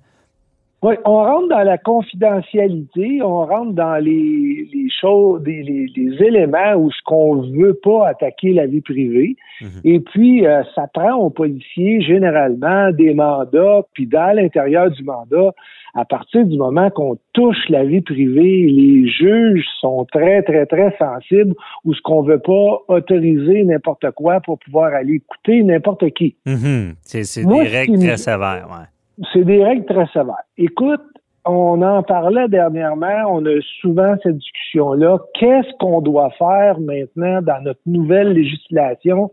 Oui, on rentre dans la confidentialité, on rentre dans les, choses, les, éléments où ce qu'on veut pas attaquer la vie privée. Mhm. Et puis, euh, ça prend aux policiers généralement des mandats, puis dans l'intérieur du mandat, à partir du moment qu'on touche la vie privée, les juges sont très, très, très sensibles ou ce qu'on veut pas autoriser n'importe quoi pour pouvoir aller écouter n'importe qui. Mhm. C'est des règles très sévères, ouais. C'est des règles très sévères. Écoute, on en parlait dernièrement, on a souvent cette discussion-là. Qu'est-ce qu'on doit faire maintenant dans notre nouvelle législation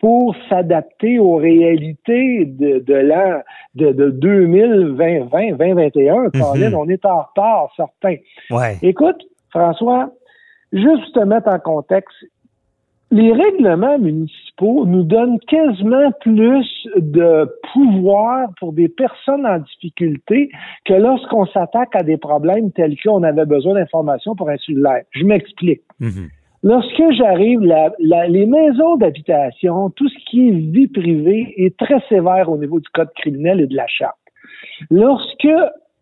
pour s'adapter aux réalités de, de l'an de, de 2020, 2021. Mm on est en retard, certains. Ouais. Écoute, François, juste te mettre en contexte, les règlements municipaux nous donnent quasiment plus de pouvoir pour des personnes en difficulté que lorsqu'on s'attaque à des problèmes tels qu'on avait besoin d'informations pour un cellulaire. Je m'explique. Mhm. Lorsque j'arrive, les maisons d'habitation, tout ce qui est vie privée est très sévère au niveau du code criminel et de la charte. Lorsque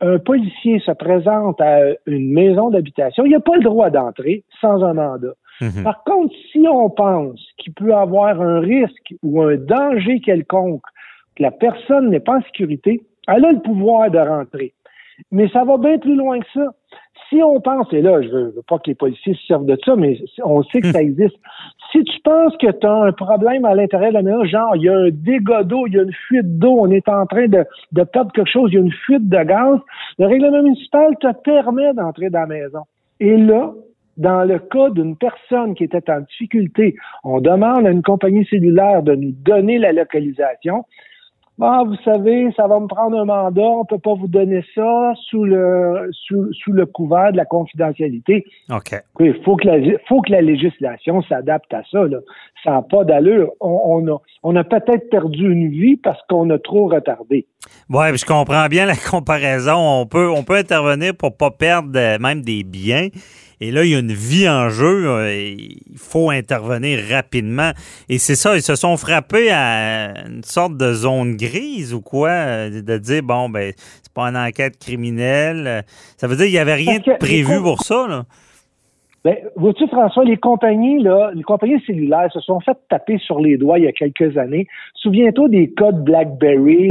un policier se présente à une maison d'habitation, il n'a pas le droit d'entrer sans un mandat. Mhm. Par contre, si on pense qu'il peut avoir un risque ou un danger quelconque, que la personne n'est pas en sécurité, elle a le pouvoir de rentrer. Mais ça va bien plus loin que ça si on pense, et là, je veux, veux pas que les policiers se servent de ça, mais on sait que ça hmm. existe. Si tu penses que tu as un problème à l'intérieur de la maison, genre, il y a un dégât d'eau, il y a une fuite d'eau, on est en train de, de perdre quelque chose, il y a une fuite de gaz, le règlement municipal te permet d'entrer dans la maison. Et là, dans le cas d'une personne qui était en difficulté, on demande à une compagnie cellulaire de nous donner la localisation. Ah, vous savez, ça va me prendre un mandat, on peut pas vous donner ça sous le sous, sous le couvert de la confidentialité. OK. Il faut que la faut que la législation s'adapte à ça. Là. Ça n'a pas d'allure. On, on, a on a peut-être perdu une vie parce qu'on a trop retardé. Oui, je comprends bien la comparaison. On peut on peut intervenir pour pas perdre même des biens. Et là, il y a une vie en jeu. Euh, il faut intervenir rapidement. Et c'est ça, ils se sont frappés à une sorte de zone grise ou quoi, euh, de dire, bon, ben, c'est pas une enquête criminelle. Ça veut dire qu'il n'y avait rien de prévu pour ça, là. Ben, vois-tu, François, les compagnies, là, les compagnies cellulaires se sont fait taper sur les doigts il y a quelques années. Souviens-toi des codes BlackBerry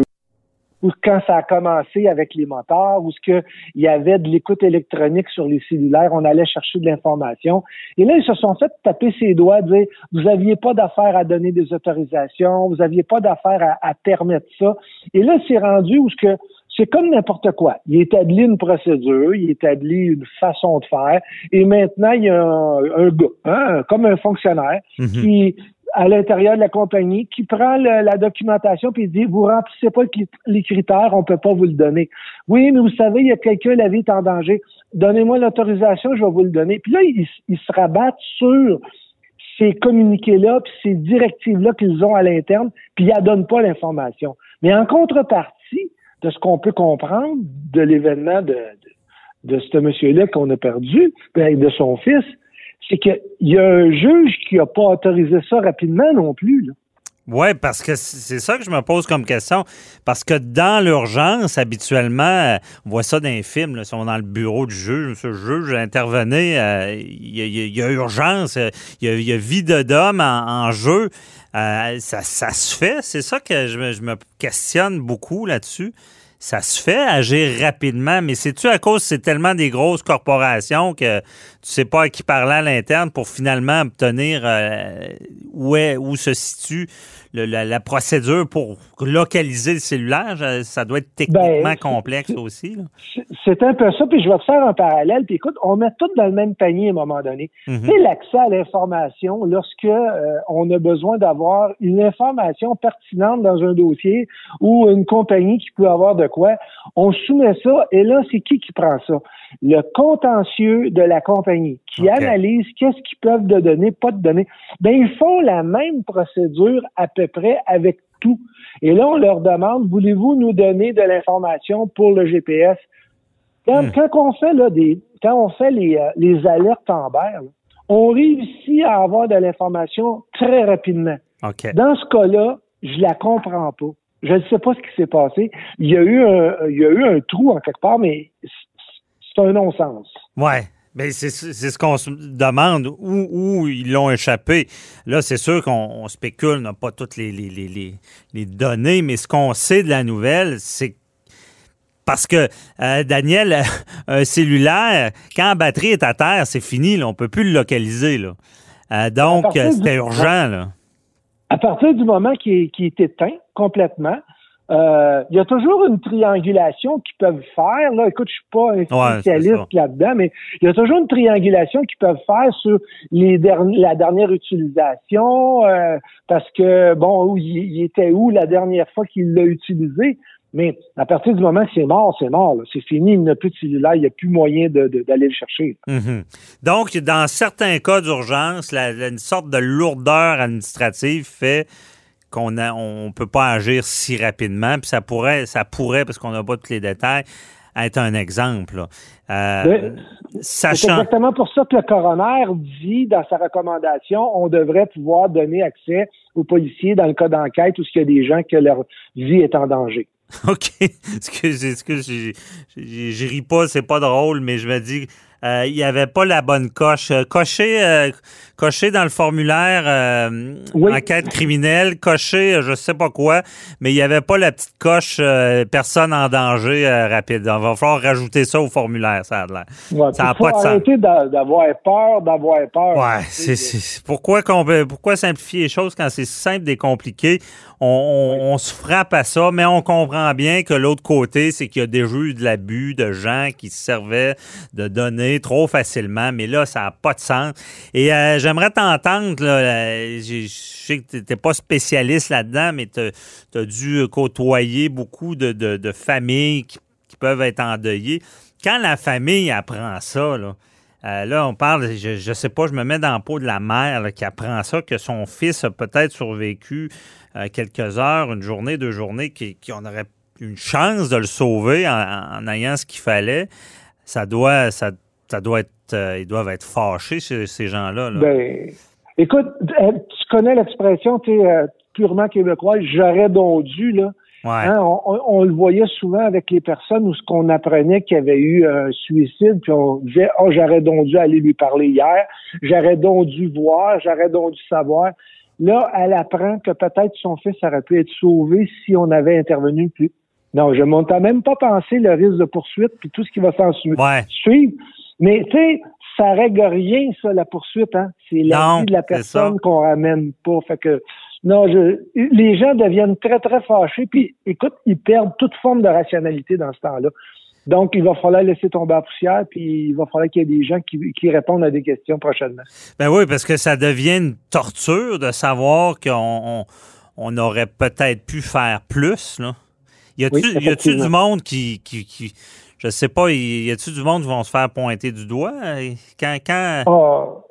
ou quand ça a commencé avec les moteurs, où ce qu'il y avait de l'écoute électronique sur les cellulaires, on allait chercher de l'information. Et là, ils se sont fait taper ses doigts, dire vous n'aviez pas d'affaire à donner des autorisations, vous n'aviez pas d'affaire à, permettre ça. Et là, c'est rendu où ce que c'est comme n'importe quoi. Il établit une procédure, il établit une façon de faire, et maintenant, il y a un, gars, hein, comme un fonctionnaire, mm-hmm. qui à l'intérieur de la compagnie qui prend la documentation puis dit vous remplissez pas les critères, on peut pas vous le donner. Oui, mais vous savez, il y a quelqu'un, la vie est en danger. Donnez-moi l'autorisation, je vais vous le donner. Puis là, ils, se rabattent sur ces communiqués-là, puis ces directives-là qu'ils ont à l'interne, puis ils ne donnent pas l'information. Mais en contrepartie de ce qu'on peut comprendre de l'événement de, de, de ce monsieur-là qu'on a perdu, ben, de son fils, c'est qu'il y a un juge qui n'a pas autorisé ça rapidement non plus. Oui, parce que c'est ça que je me pose comme question. Parce que dans l'urgence, habituellement, on voit ça dans les films, là, si on est dans le bureau du juge, ce juge intervenait, euh, il y, a urgence, il y a, vie d'homme en, jeu. Euh, ça, se fait, c'est ça que je je me questionne beaucoup là-dessus ça se fait agir rapidement, mais c'est-tu à cause c'est tellement des grosses corporations que tu sais pas à qui parler à l'interne pour finalement obtenir euh, où, est, où se situe le- la, la procédure pour localiser le cellulaire? Ça doit être techniquement Ben, complexe aussi. C'est- C'est un peu ça, puis je vais te faire un parallèle. Puis écoute, on met tout dans le même panier à un moment donné. Mhm. Tu sais, l'accès à l'information, lorsque euh, on a besoin d'avoir une information pertinente dans un dossier ou une compagnie qui peut avoir de quoi, on soumet ça, et là, c'est qui qui prend ça? Le contentieux de la compagnie, qui analyse qu'est-ce qu'ils peuvent de donner, pas de donner. Ben, ils font la même procédure à peu près avec tout. Et là, on leur demande, voulez-vous nous donner de l'information pour le GPS? Quand, quand on fait là, des, quand on fait les, euh, les alertes on réussit à avoir de l'information très rapidement. Dans ce cas-là, je la comprends pas. Je ne sais pas ce qui s'est passé. Il y a eu un, il y a eu un trou en quelque part, mais c'est un non-sens. Ouais. Mais c'est ce qu'on se demande, où, où ils l'ont échappé? Là, c'est sûr qu'on on spécule, on n'a pas toutes les, les, les, données, mais ce qu'on sait de la nouvelle, c'est parce que, euh, Daniel, un cellulaire, quand la batterie est à terre, c'est fini, là, on ne peut plus le localiser. Là. Euh, donc, euh, du- c'était urgent. Là. À partir du moment qui est, qui est éteint complètement, euh, il y a toujours une triangulation qu'ils peuvent faire. Là, écoute, je suis pas un Ouais, spécialiste là-dedans, mais il y a toujours une triangulation qu'ils peuvent faire sur les derni- la dernière utilisation, euh, parce que bon, où il, était où la dernière fois qu'il l'a utilisé. Mais à partir du moment que c'est mort, c'est mort. là. C'est fini, il n'a plus de cellulaire, il n'y a plus moyen d'aller le chercher. Mhm. Donc, dans certains cas d'urgence, une sorte de lourdeur administrative fait qu'on ne on peut pas agir si rapidement. Puis ça pourrait, ça pourrait, parce qu'on n'a pas tous les détails, être un exemple. Euh. C'est exactement pour ça que le coroner dit dans sa recommandation, on devrait pouvoir donner accès aux policiers dans le cas d'enquête où il y a des gens que leur vie est en danger. OK. Excusez, excusez, je ris pas, c'est pas drôle, mais je me dis, euh, il n'y avait pas la bonne coche. Euh, Cocher, euh, cocher dans le formulaire euh, Oui. enquête criminelle, cocher, euh, je sais pas quoi, mais il n'y avait pas la petite coche euh, personne en danger euh, rapide. Il va falloir rajouter ça au formulaire, ça a l'air. Ouais, Ça a puis faut pas de sens. arrêter d'avoir peur, d'avoir peur. Ouais, c'est, c'est- pourquoi, pourquoi simplifier les choses quand c'est simple et compliqué? On, on- on se frappe à ça, mais on comprend bien que l'autre côté, c'est qu'il y a déjà eu de l'abus de gens qui se servaient de données trop facilement, mais là, ça n'a pas de sens. Et euh, j'aimerais t'entendre, euh, je sais que tu n'es pas spécialiste là-dedans, mais tu as dû côtoyer beaucoup de, de- de familles qui, qui peuvent être endeuillées. Quand la famille apprend ça, là, euh, là, on parle, je, je sais pas, je me mets dans la peau de la mère là, qui apprend ça, que son fils a peut-être survécu euh, quelques heures, une journée, deux journées, qu'on aurait une chance de le sauver en, en ayant ce qu'il fallait. Ça doit, ça, ça doit être, euh, ils doivent être fâchés, ces, ces gens-là. là. Ben, écoute, euh, tu connais l'expression, tu es euh, purement québécois, j'aurais donc dû, là. ouais. Hein, on, on- on le voyait souvent avec les personnes où ce qu'on apprenait qu'il y avait eu un suicide, puis on disait Oh, j'aurais donc dû aller lui parler hier, j'aurais donc dû voir, j'aurais donc dû savoir. Là, elle apprend que peut-être son fils aurait pu être sauvé si on avait intervenu plus. Non, je ne même pas pensé le risque de poursuite puis tout ce qui va s'en Ouais. suivre. Mais tu sais, ça règle rien, ça, la poursuite, hein. C'est la vie de la personne qu'on ramène pas. Fait que non, je, les gens deviennent très, très fâchés, puis écoute, ils perdent toute forme de rationalité dans ce temps-là. Donc, il va falloir laisser tomber la poussière, puis il va falloir qu'il y ait des gens qui, qui répondent à des questions prochainement. Ben oui, parce que ça devient une torture de savoir qu'on on, on aurait peut-être pu faire plus. Là. Y a-tu Oui, du monde qui, qui, qui- je sais pas, y a-tu du monde qui vont se faire pointer du doigt? Quand quand Ah,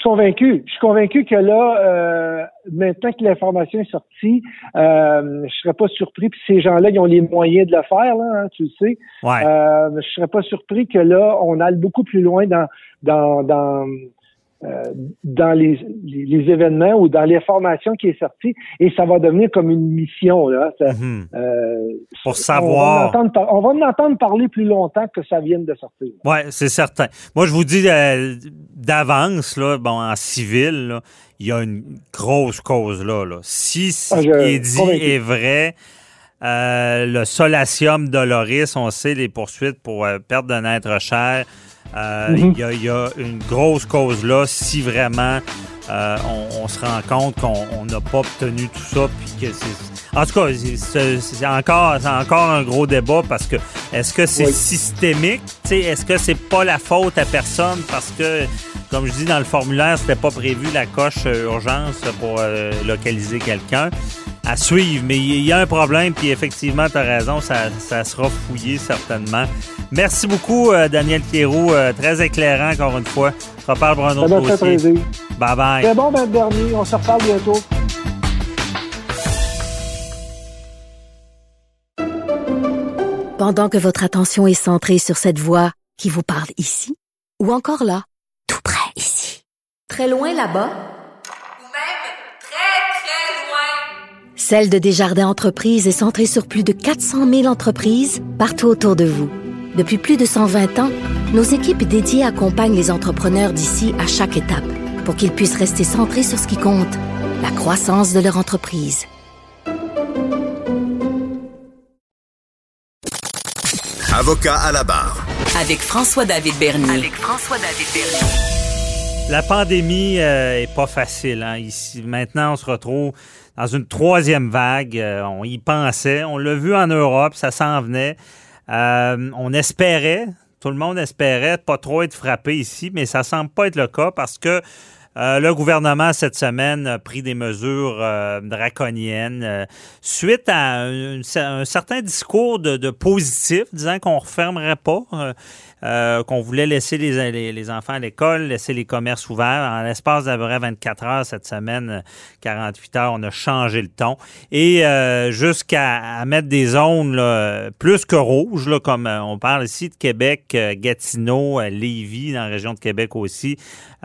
suis convaincu. Je suis convaincu que là, euh, maintenant que l'information est sortie, euh, je serais pas surpris. Puis ces gens-là, ils ont les moyens de le faire, là, hein, tu le sais. ouais. Euh, je serais pas surpris que là, on aille beaucoup plus loin dans dans dans euh, dans les, les, les événements ou dans l'information qui est sortie et ça va devenir comme une mission là. Ça- Mhm. euh, Pour On va, savoir. en entendre par- on va en entendre parler plus longtemps que ça vienne de sortir. Oui, c'est certain. Moi, je vous dis euh, d'avance, là, bon, en civil, là, il y a une grosse cause là. là. Si ce Ah, qui est dit convaincu. est vrai, euh, le solatium doloris, on sait les poursuites pour euh, perte d'un être cher, Euh, il y, a, il y a une grosse cause là si vraiment euh, on, on se rend compte qu'on on n'a pas obtenu tout ça. Puis que c'est, en tout cas, c'est, c'est encore, c'est encore un gros débat parce que est-ce que c'est systémique? Tu sais, Est-ce que c'est pas la faute à personne? Parce que, comme je dis dans le formulaire, c'était pas prévu la coche urgence pour localiser quelqu'un? À suivre, mais il y a un problème, puis effectivement, tu as raison, ça, ça sera fouillé certainement. Merci beaucoup, euh, Daniel Pierrot, euh, très éclairant encore une fois. On se reparle pour un Ça autre m'a fait dossier. plaisir. Bye bye. C'est bon, ben, dernier. On se reparle bientôt. Pendant que votre attention est centrée sur cette voix qui vous parle ici, ou encore là, tout près ici, très loin là-bas, Ou même très, très loin. Celle de Desjardins Entreprises est centrée sur plus de 400 000 entreprises partout autour de vous. Depuis plus de 120 ans, nos équipes dédiées accompagnent les entrepreneurs d'ici à chaque étape pour qu'ils puissent rester centrés sur ce qui compte, la croissance de leur entreprise. Avocat à la barre. Avec François-David Bernier. Avec François-David Bernier. La pandémie euh, est pas facile. Hein. Ici, maintenant, on se retrouve dans une troisième vague. Euh, on y pensait. On l'a vu en Europe, ça s'en venait. Euh, on espérait, tout le monde espérait pas trop être frappé ici, mais ça semble pas être le cas parce que euh, le gouvernement, cette semaine, a pris des mesures draconiennes suite à un, un certain discours de, de positif disant qu'on ne refermerait pas, euh, qu'on voulait laisser les, les, les enfants à l'école, laisser les commerces ouverts. En l'espace d'à peu près 24 heures cette semaine, euh, 48 heures, on a changé le ton. Et euh, jusqu'à mettre des zones là, plus que rouges, là, comme euh, on parle ici de Québec, euh, Gatineau, euh, Lévis, dans la région de Québec aussi.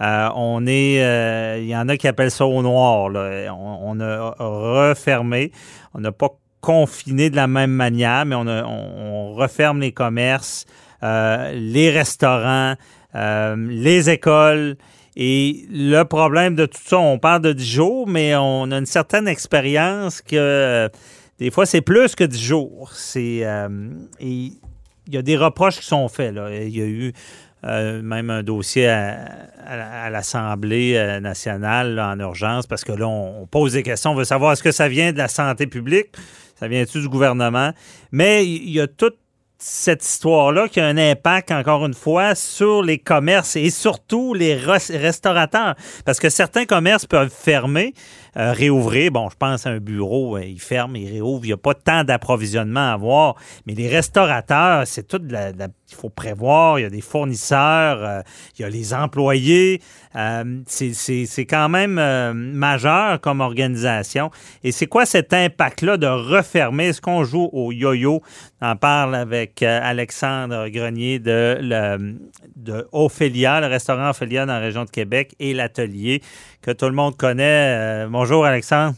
Euh, on est, il y en a qui appellent ça au noir. là. On, on a refermé. On n'a pas confiné de la même manière, mais on, a- on- on referme les commerces, euh, les restaurants, euh, les écoles. Et le problème de tout ça, on parle de 10 jours, mais on a une certaine expérience que euh, des fois, c'est plus que 10 jours. C'est, il y a des reproches qui sont faits. Là. Il y a eu même un dossier à, l'Assemblée nationale en urgence parce que là, on, on pose des questions. On veut savoir est-ce que ça vient de la santé publique, ça vient-tu du gouvernement? Mais il y a toute cette histoire-là qui a un impact, encore une fois, sur les commerces et surtout les res- restaurateurs. Parce que certains commerces peuvent fermer, euh, réouvrir. Bon, je pense à un bureau, euh, il ferme, il réouvre. Il n'y a pas tant d'approvisionnement à avoir. Mais les restaurateurs, c'est tout de Il faut prévoir. Il y a des fournisseurs, euh, il y a les employés. C'est- quand même majeur comme organisation. Et c'est quoi cet impact-là de refermer? Est-ce qu'on joue au yo-yo? On en parle avec Alexandre Grenier de, le, Ophélia, le restaurant Ophélia dans la région de Québec et l'atelier que tout le monde connaît. Bonjour Alexandre.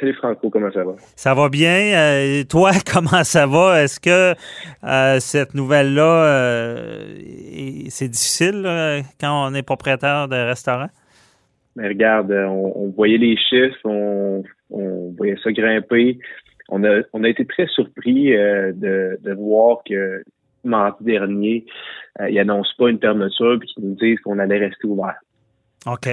Salut Franco, comment ça va? Ça va bien? Euh, toi, comment ça va? Est-ce que euh, cette nouvelle-là, euh, est- c'est difficile là, quand on est propriétaire de restaurant? Mais regarde, on, on voyait les chiffres, on, on voyait ça grimper. On a, on a été très surpris de, de voir que mardi dernier, ils n'annoncent pas une fermeture puis qu'ils nous disent qu'on allait rester ouvert.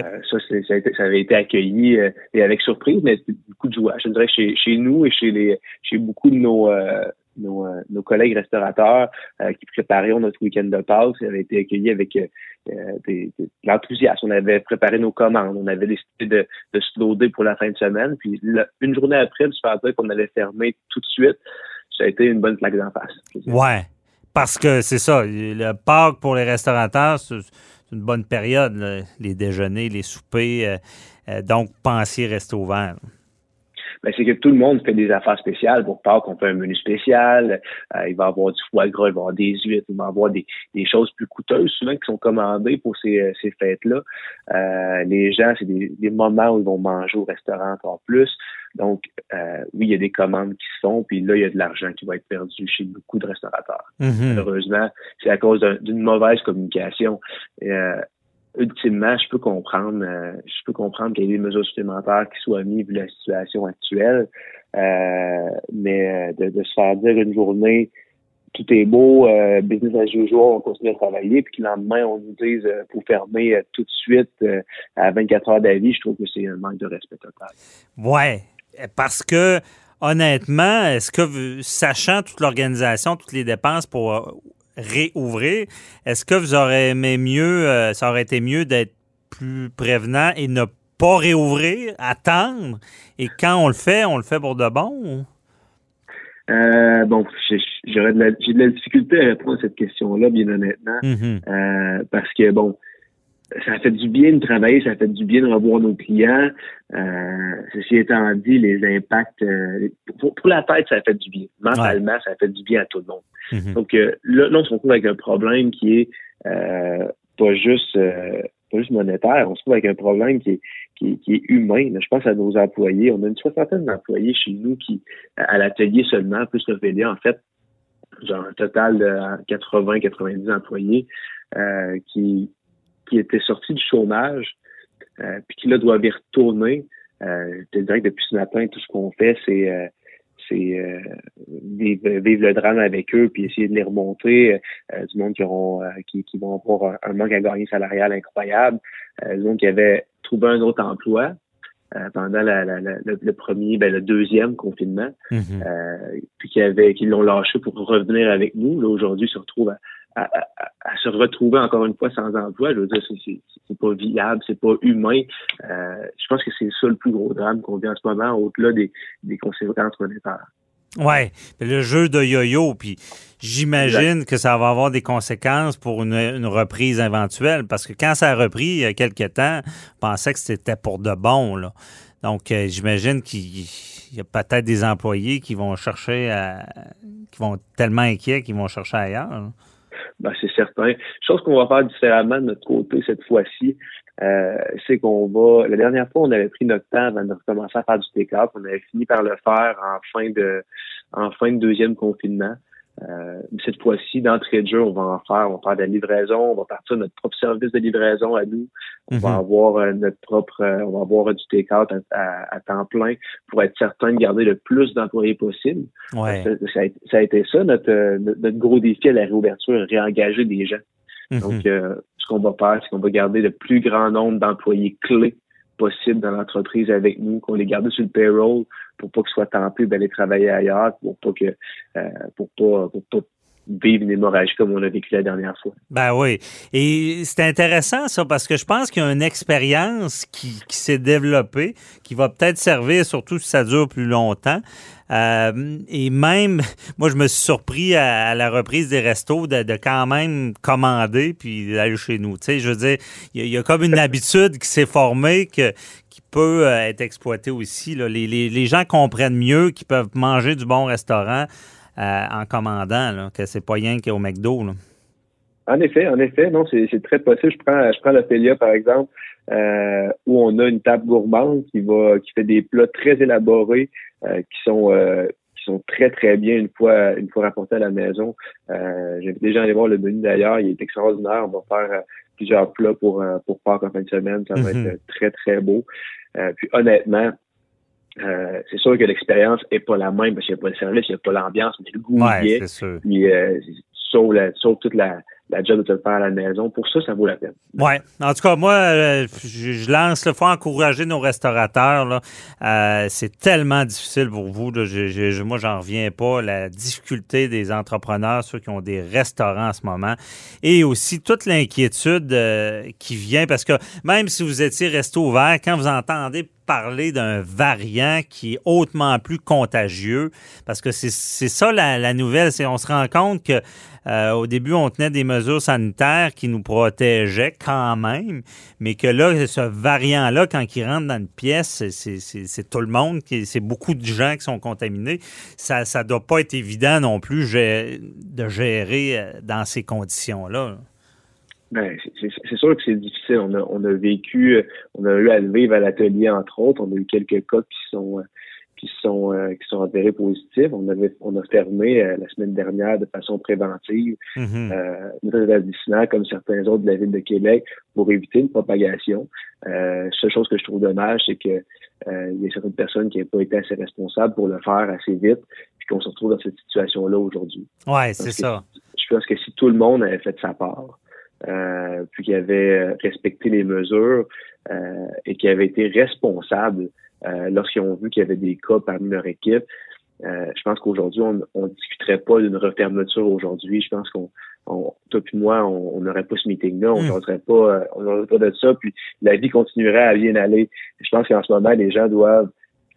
Euh, ça, c'est- ça, été- ça avait été accueilli euh, et avec surprise, mais c'était beaucoup de joie. Je dirais que chez, chez nous et chez les chez beaucoup de nos euh, nos, euh, nos collègues restaurateurs euh, qui préparaient notre week-end de Pâques, ça avait été accueilli avec des- de l'enthousiasme. On avait préparé nos commandes, on avait décidé de, de se loader pour la fin de semaine. Puis le- une journée après, de se faire dire qu'on allait fermer tout de suite, ça a été une bonne plaque d'en face. Ouais. Parce que c'est ça, le Pâques pour les restaurateurs, une bonne période, les déjeuners, les soupers. euh, euh, donc, pensez rester ouvert. Ben, c'est que tout le monde fait des affaires spéciales. Pour Pâques, on fait un menu spécial. Euh, il va y avoir du foie gras, il va y avoir des huîtres, il va y avoir des, des choses plus coûteuses, souvent qui sont commandées pour ces, euh, ces fêtes-là. Euh, les gens, c'est des, des moments où ils vont manger au restaurant encore plus. Donc, euh, oui, il y a des commandes qui se font, puis là, il y a de l'argent qui va être perdu chez beaucoup de restaurateurs. Mhm. Malheureusement, c'est à cause d'un- d'une mauvaise communication. Euh, ultimement, je peux comprendre, euh, je peux comprendre qu'il y ait des mesures supplémentaires qui soient mises vu la situation actuelle, euh, mais euh, de, de se faire dire une journée, tout est beau, euh, business as usual, on continue à travailler, puis que le lendemain, on nous dise euh, pour fermer euh, tout de suite euh, à 24 heures d'avis, je trouve que c'est un manque de respect total. Ouais, parce que honnêtement, est-ce que sachant toute l'organisation, toutes les dépenses pour euh, réouvrir, est-ce que vous aurez aimé mieux, euh, ça aurait été mieux d'être plus prévenant et ne pas réouvrir, attendre, et quand on le fait, on le fait pour de bon? Euh, bon, j'ai de la, de la difficulté à répondre à cette question-là, bien honnêtement, Mhm. euh, parce que bon, ça fait du bien de travailler, ça fait du bien de revoir nos clients. Euh, ceci étant dit, les impacts euh, pour, pour la tête, ça fait du bien. Mentalement, ça fait du bien à tout le monde. Mhm. Donc euh, là, là, on se retrouve avec un problème qui est euh, pas juste euh, pas juste monétaire, on se retrouve avec un problème qui est qui, est- qui est humain. Là, je pense à nos employés. On a une soixantaine d'employés chez nous qui, à l'atelier seulement, plus le VD, en fait, genre un total de 80-90 employés euh, qui, qui étaient sortis du chômage, euh, puis qui là doivent y retourner. Euh, je te dirais que depuis ce matin, tout ce qu'on fait, c'est euh, c'est euh, vivre, vivre le drame avec eux, puis essayer de les remonter. Du monde qui auront qui, qui vont avoir un, un manque à gagner salarial incroyable. Du monde qui avait trouvé un autre emploi euh, pendant la, la- la- le, le premier, ben, le deuxième confinement Mhm. euh, puis qui avaient qui l'ont lâché pour revenir avec nous. Là, aujourd'hui, se retrouvent à, à, à- à se retrouver encore une fois sans emploi. Je veux dire, c'est, pas viable, c'est pas humain. Euh, je pense que c'est ça le plus gros drame qu'on vit en ce moment, au-delà des, des conséquences monétaires. Mais le jeu de yo-yo, puis j'imagine que ça va avoir des conséquences pour une, une reprise éventuelle, parce que quand ça a repris il y a quelques temps, on pensait que c'était pour de bon, là. Donc, euh, j'imagine qu'il y a peut-être des employés qui vont chercher à, qui vont être tellement inquiets qu'ils vont chercher ailleurs. là. Ben, c'est certain. Chose qu'on va faire différemment de notre côté cette fois-ci, euh, c'est qu'on va. La dernière fois, on avait pris notre temps avant de recommencer à faire du take-up. On avait fini par le faire en fin de en fin de deuxième confinement. Euh, mais cette fois-ci, d'entrée de jeu, on va en faire. On va faire de la livraison. On va partir notre propre service de livraison à nous. On va Mhm. avoir euh, notre propre. euh, on va avoir du take-out à, à- à temps plein pour être certain de garder le plus d'employés possible. Ouais. Ça, ça a, ça a été ça notre, euh, notre gros défi à la réouverture, réengager des gens. Mhm. Donc, euh, ce qu'on va faire, c'est qu'on va garder le plus grand nombre d'employés clés possible dans l'entreprise avec nous, qu'on les garde sur le payroll pour pas qu'ils soient tentés d'aller travailler ailleurs, pour pas que euh, pour pas pour pas vivre une hémorragie comme on a vécu la dernière fois. Ben oui. Et c'est intéressant ça parce que je pense qu'il y a une expérience qui, qui s'est développée qui va peut-être servir surtout si ça dure plus longtemps. Euh, et même, moi, je me suis surpris à, à la reprise des restos de, de quand même commander puis d'aller chez nous. Tu sais, je veux dire, il y, a- il y a comme une habitude qui s'est formée que, qui peut euh, être exploitée aussi. là. Les, les- les gens comprennent mieux qu'ils peuvent manger du bon restaurant euh, en commandant, là, que c'est pas rien qu'au McDo. Là. En effet, en effet, non, c'est très possible. Je prends, je prends par exemple, euh, où on a une table gourmande qui va, qui fait des plats très élaborés, qui sont, euh, qui sont très très bien une fois, une fois rapportés à la maison. Euh, J'ai déjà allé voir le menu d'ailleurs, il est extraordinaire. On va faire euh, plusieurs plats pour euh, pour Pâques en fin de semaine, ça va Mhm. être euh, très très beau. Euh, puis honnêtement. Euh, c'est sûr que l'expérience est pas la même parce qu'il n'y a pas le service, il n'y a pas l'ambiance, mais le goût Ouais, est. sûr. Puis, euh, sauf, la, sauf toute la, la job de te le faire à la maison. Pour ça, ça vaut la peine. Oui. En tout cas, moi, euh, je, lance le faut encourager nos restaurateurs. Euh, c'est tellement difficile pour vous. Là. Je, je- moi, j'en reviens pas. La difficulté des entrepreneurs, ceux qui ont des restaurants en ce moment. Et aussi toute l'inquiétude euh, qui vient. Parce que même si vous étiez resto ouvert, quand vous entendez parler d'un variant qui est hautement plus contagieux, parce que c'est ça la, nouvelle, c'est on se rend compte que euh, au début, on tenait des mesures sanitaires qui nous protégeaient quand même, mais que là, ce variant-là, quand il rentre dans une pièce, c'est- tout le monde, c'est beaucoup de gens qui sont contaminés. Ça ne doit pas être évident non plus de gérer euh, dans ces conditions-là. Ben, c'est- sûr que c'est difficile. On a, on a vécu, on a eu à le vivre à l'atelier, entre autres. On a eu quelques cas qui sont euh, qui sont euh, qui sont avérés positifs. On avait on a fermé euh, la semaine dernière de façon préventive Mhm. euh, notre comme certains autres de la ville de Québec, pour éviter une propagation. Euh, seule chose que je trouve dommage, c'est que il y a certaines personnes qui n'ont pas été assez responsables pour le faire assez vite, puis qu'on se retrouve dans cette situation-là aujourd'hui. Ouais, c'est ça. Je pense que si tout le monde avait fait sa part, euh, puis qu'il avait respecté les mesures euh, et qu'il avait été responsable euh, lorsqu'ils ont vu qu'il y avait des cas parmi leur équipe, euh, je pense qu'aujourd'hui, on ne discuterait pas d'une refermeture aujourd'hui. Je pense qu'on, toi puis moi, on n'aurait pas ce meeting-là, on n'aurait hmm. pas, on n'aurait pas de ça, puis la vie continuerait à bien aller. Je pense qu'en ce moment, les gens doivent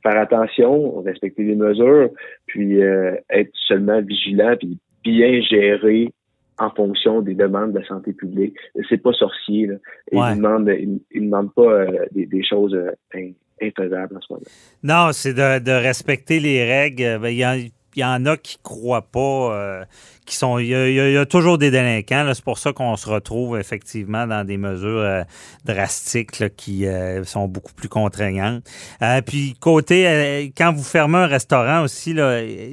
faire attention, respecter les mesures, puis euh, être seulement vigilants, puis bien gérer en fonction des demandes de la santé publique. C'est pas sorcier. Là. Ils ne demandent, ils, demandent pas des, choses infaisables en ce moment. Non, c'est de, respecter les règles. Ben, il y, en a qui croient pas, euh, qui sont. Il y, a, toujours des délinquants. C'est pour ça qu'on se retrouve effectivement dans des mesures euh, drastiques qui euh, sont beaucoup plus contraignantes. puis côté, quand vous fermez un restaurant aussi,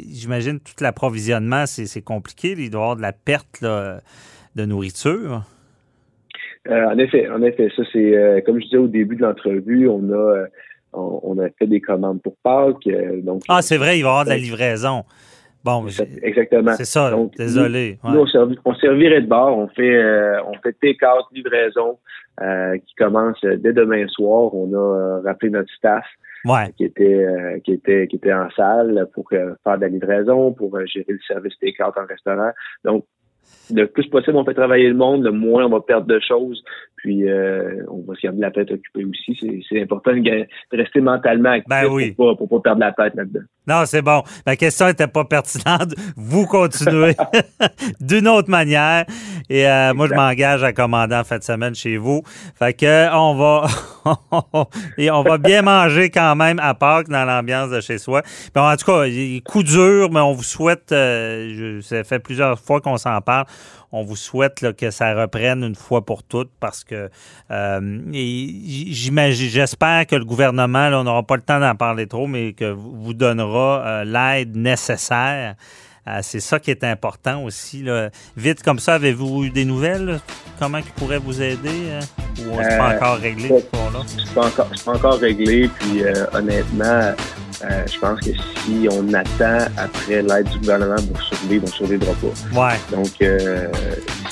j'imagine tout l'approvisionnement, c'est compliqué. Il doit y avoir de la perte de nourriture. en effet, en effet, ça c'est comme je disais au début de l'entrevue, on a on, a fait des commandes pour Pâques. Euh, donc, ah, c'est vrai, il va y avoir de la livraison. Bon, exactement. C'est ça, donc, désolé. Nous, on, servirait de bord, on fait euh, on fait take-out livraison euh, qui commence dès demain soir. On a rappelé notre staff qui était qui était qui était en salle pour faire de la livraison, pour gérer le service take-out en restaurant. Donc le plus possible, on fait travailler le monde, le moins on va perdre de choses. Puis euh, on va se garder la tête occupée aussi. C'est important de, rester mentalement actif ben pour, pas, pas perdre la tête là-dedans. Non, c'est bon. La question n'était pas pertinente. Vous continuez d'une autre manière. Et euh, moi, je m'engage à commander en fin de semaine chez vous. Fait que on va et on va bien manger quand même à Pâques dans l'ambiance de chez soi. en tout cas, coup dur, mais on vous souhaite. Euh, ça fait plusieurs fois qu'on s'en parle on vous souhaite que ça reprenne une fois pour toutes parce que euh, j'imagine, j'espère que le gouvernement, on n'aura pas le temps d'en parler trop, mais que vous donnera euh, l'aide nécessaire. Euh, c'est ça qui est important aussi. Vite comme ça, avez-vous eu des nouvelles? Comment ils pourraient vous aider? Ou c'est pas encore réglé, ce là C'est pas, encore, pas encore réglé. Puis honnêtement, euh, je pense que si on attend après l'aide du gouvernement pour survivre, on ne survivra pas. Ouais. Donc, euh,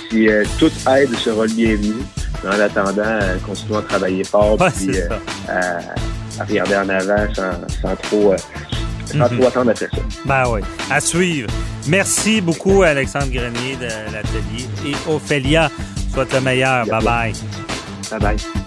si euh, toute aide sera le bienvenu, mais en attendant, continuons à travailler fort puis à, regarder en avant sans, trop. Sans trop attendre après ça. Ben oui. À suivre. Merci beaucoup, Alexandre Grenier de l'Atelier. Et Ophélia, soit le meilleur. Bye bye. Bye bye.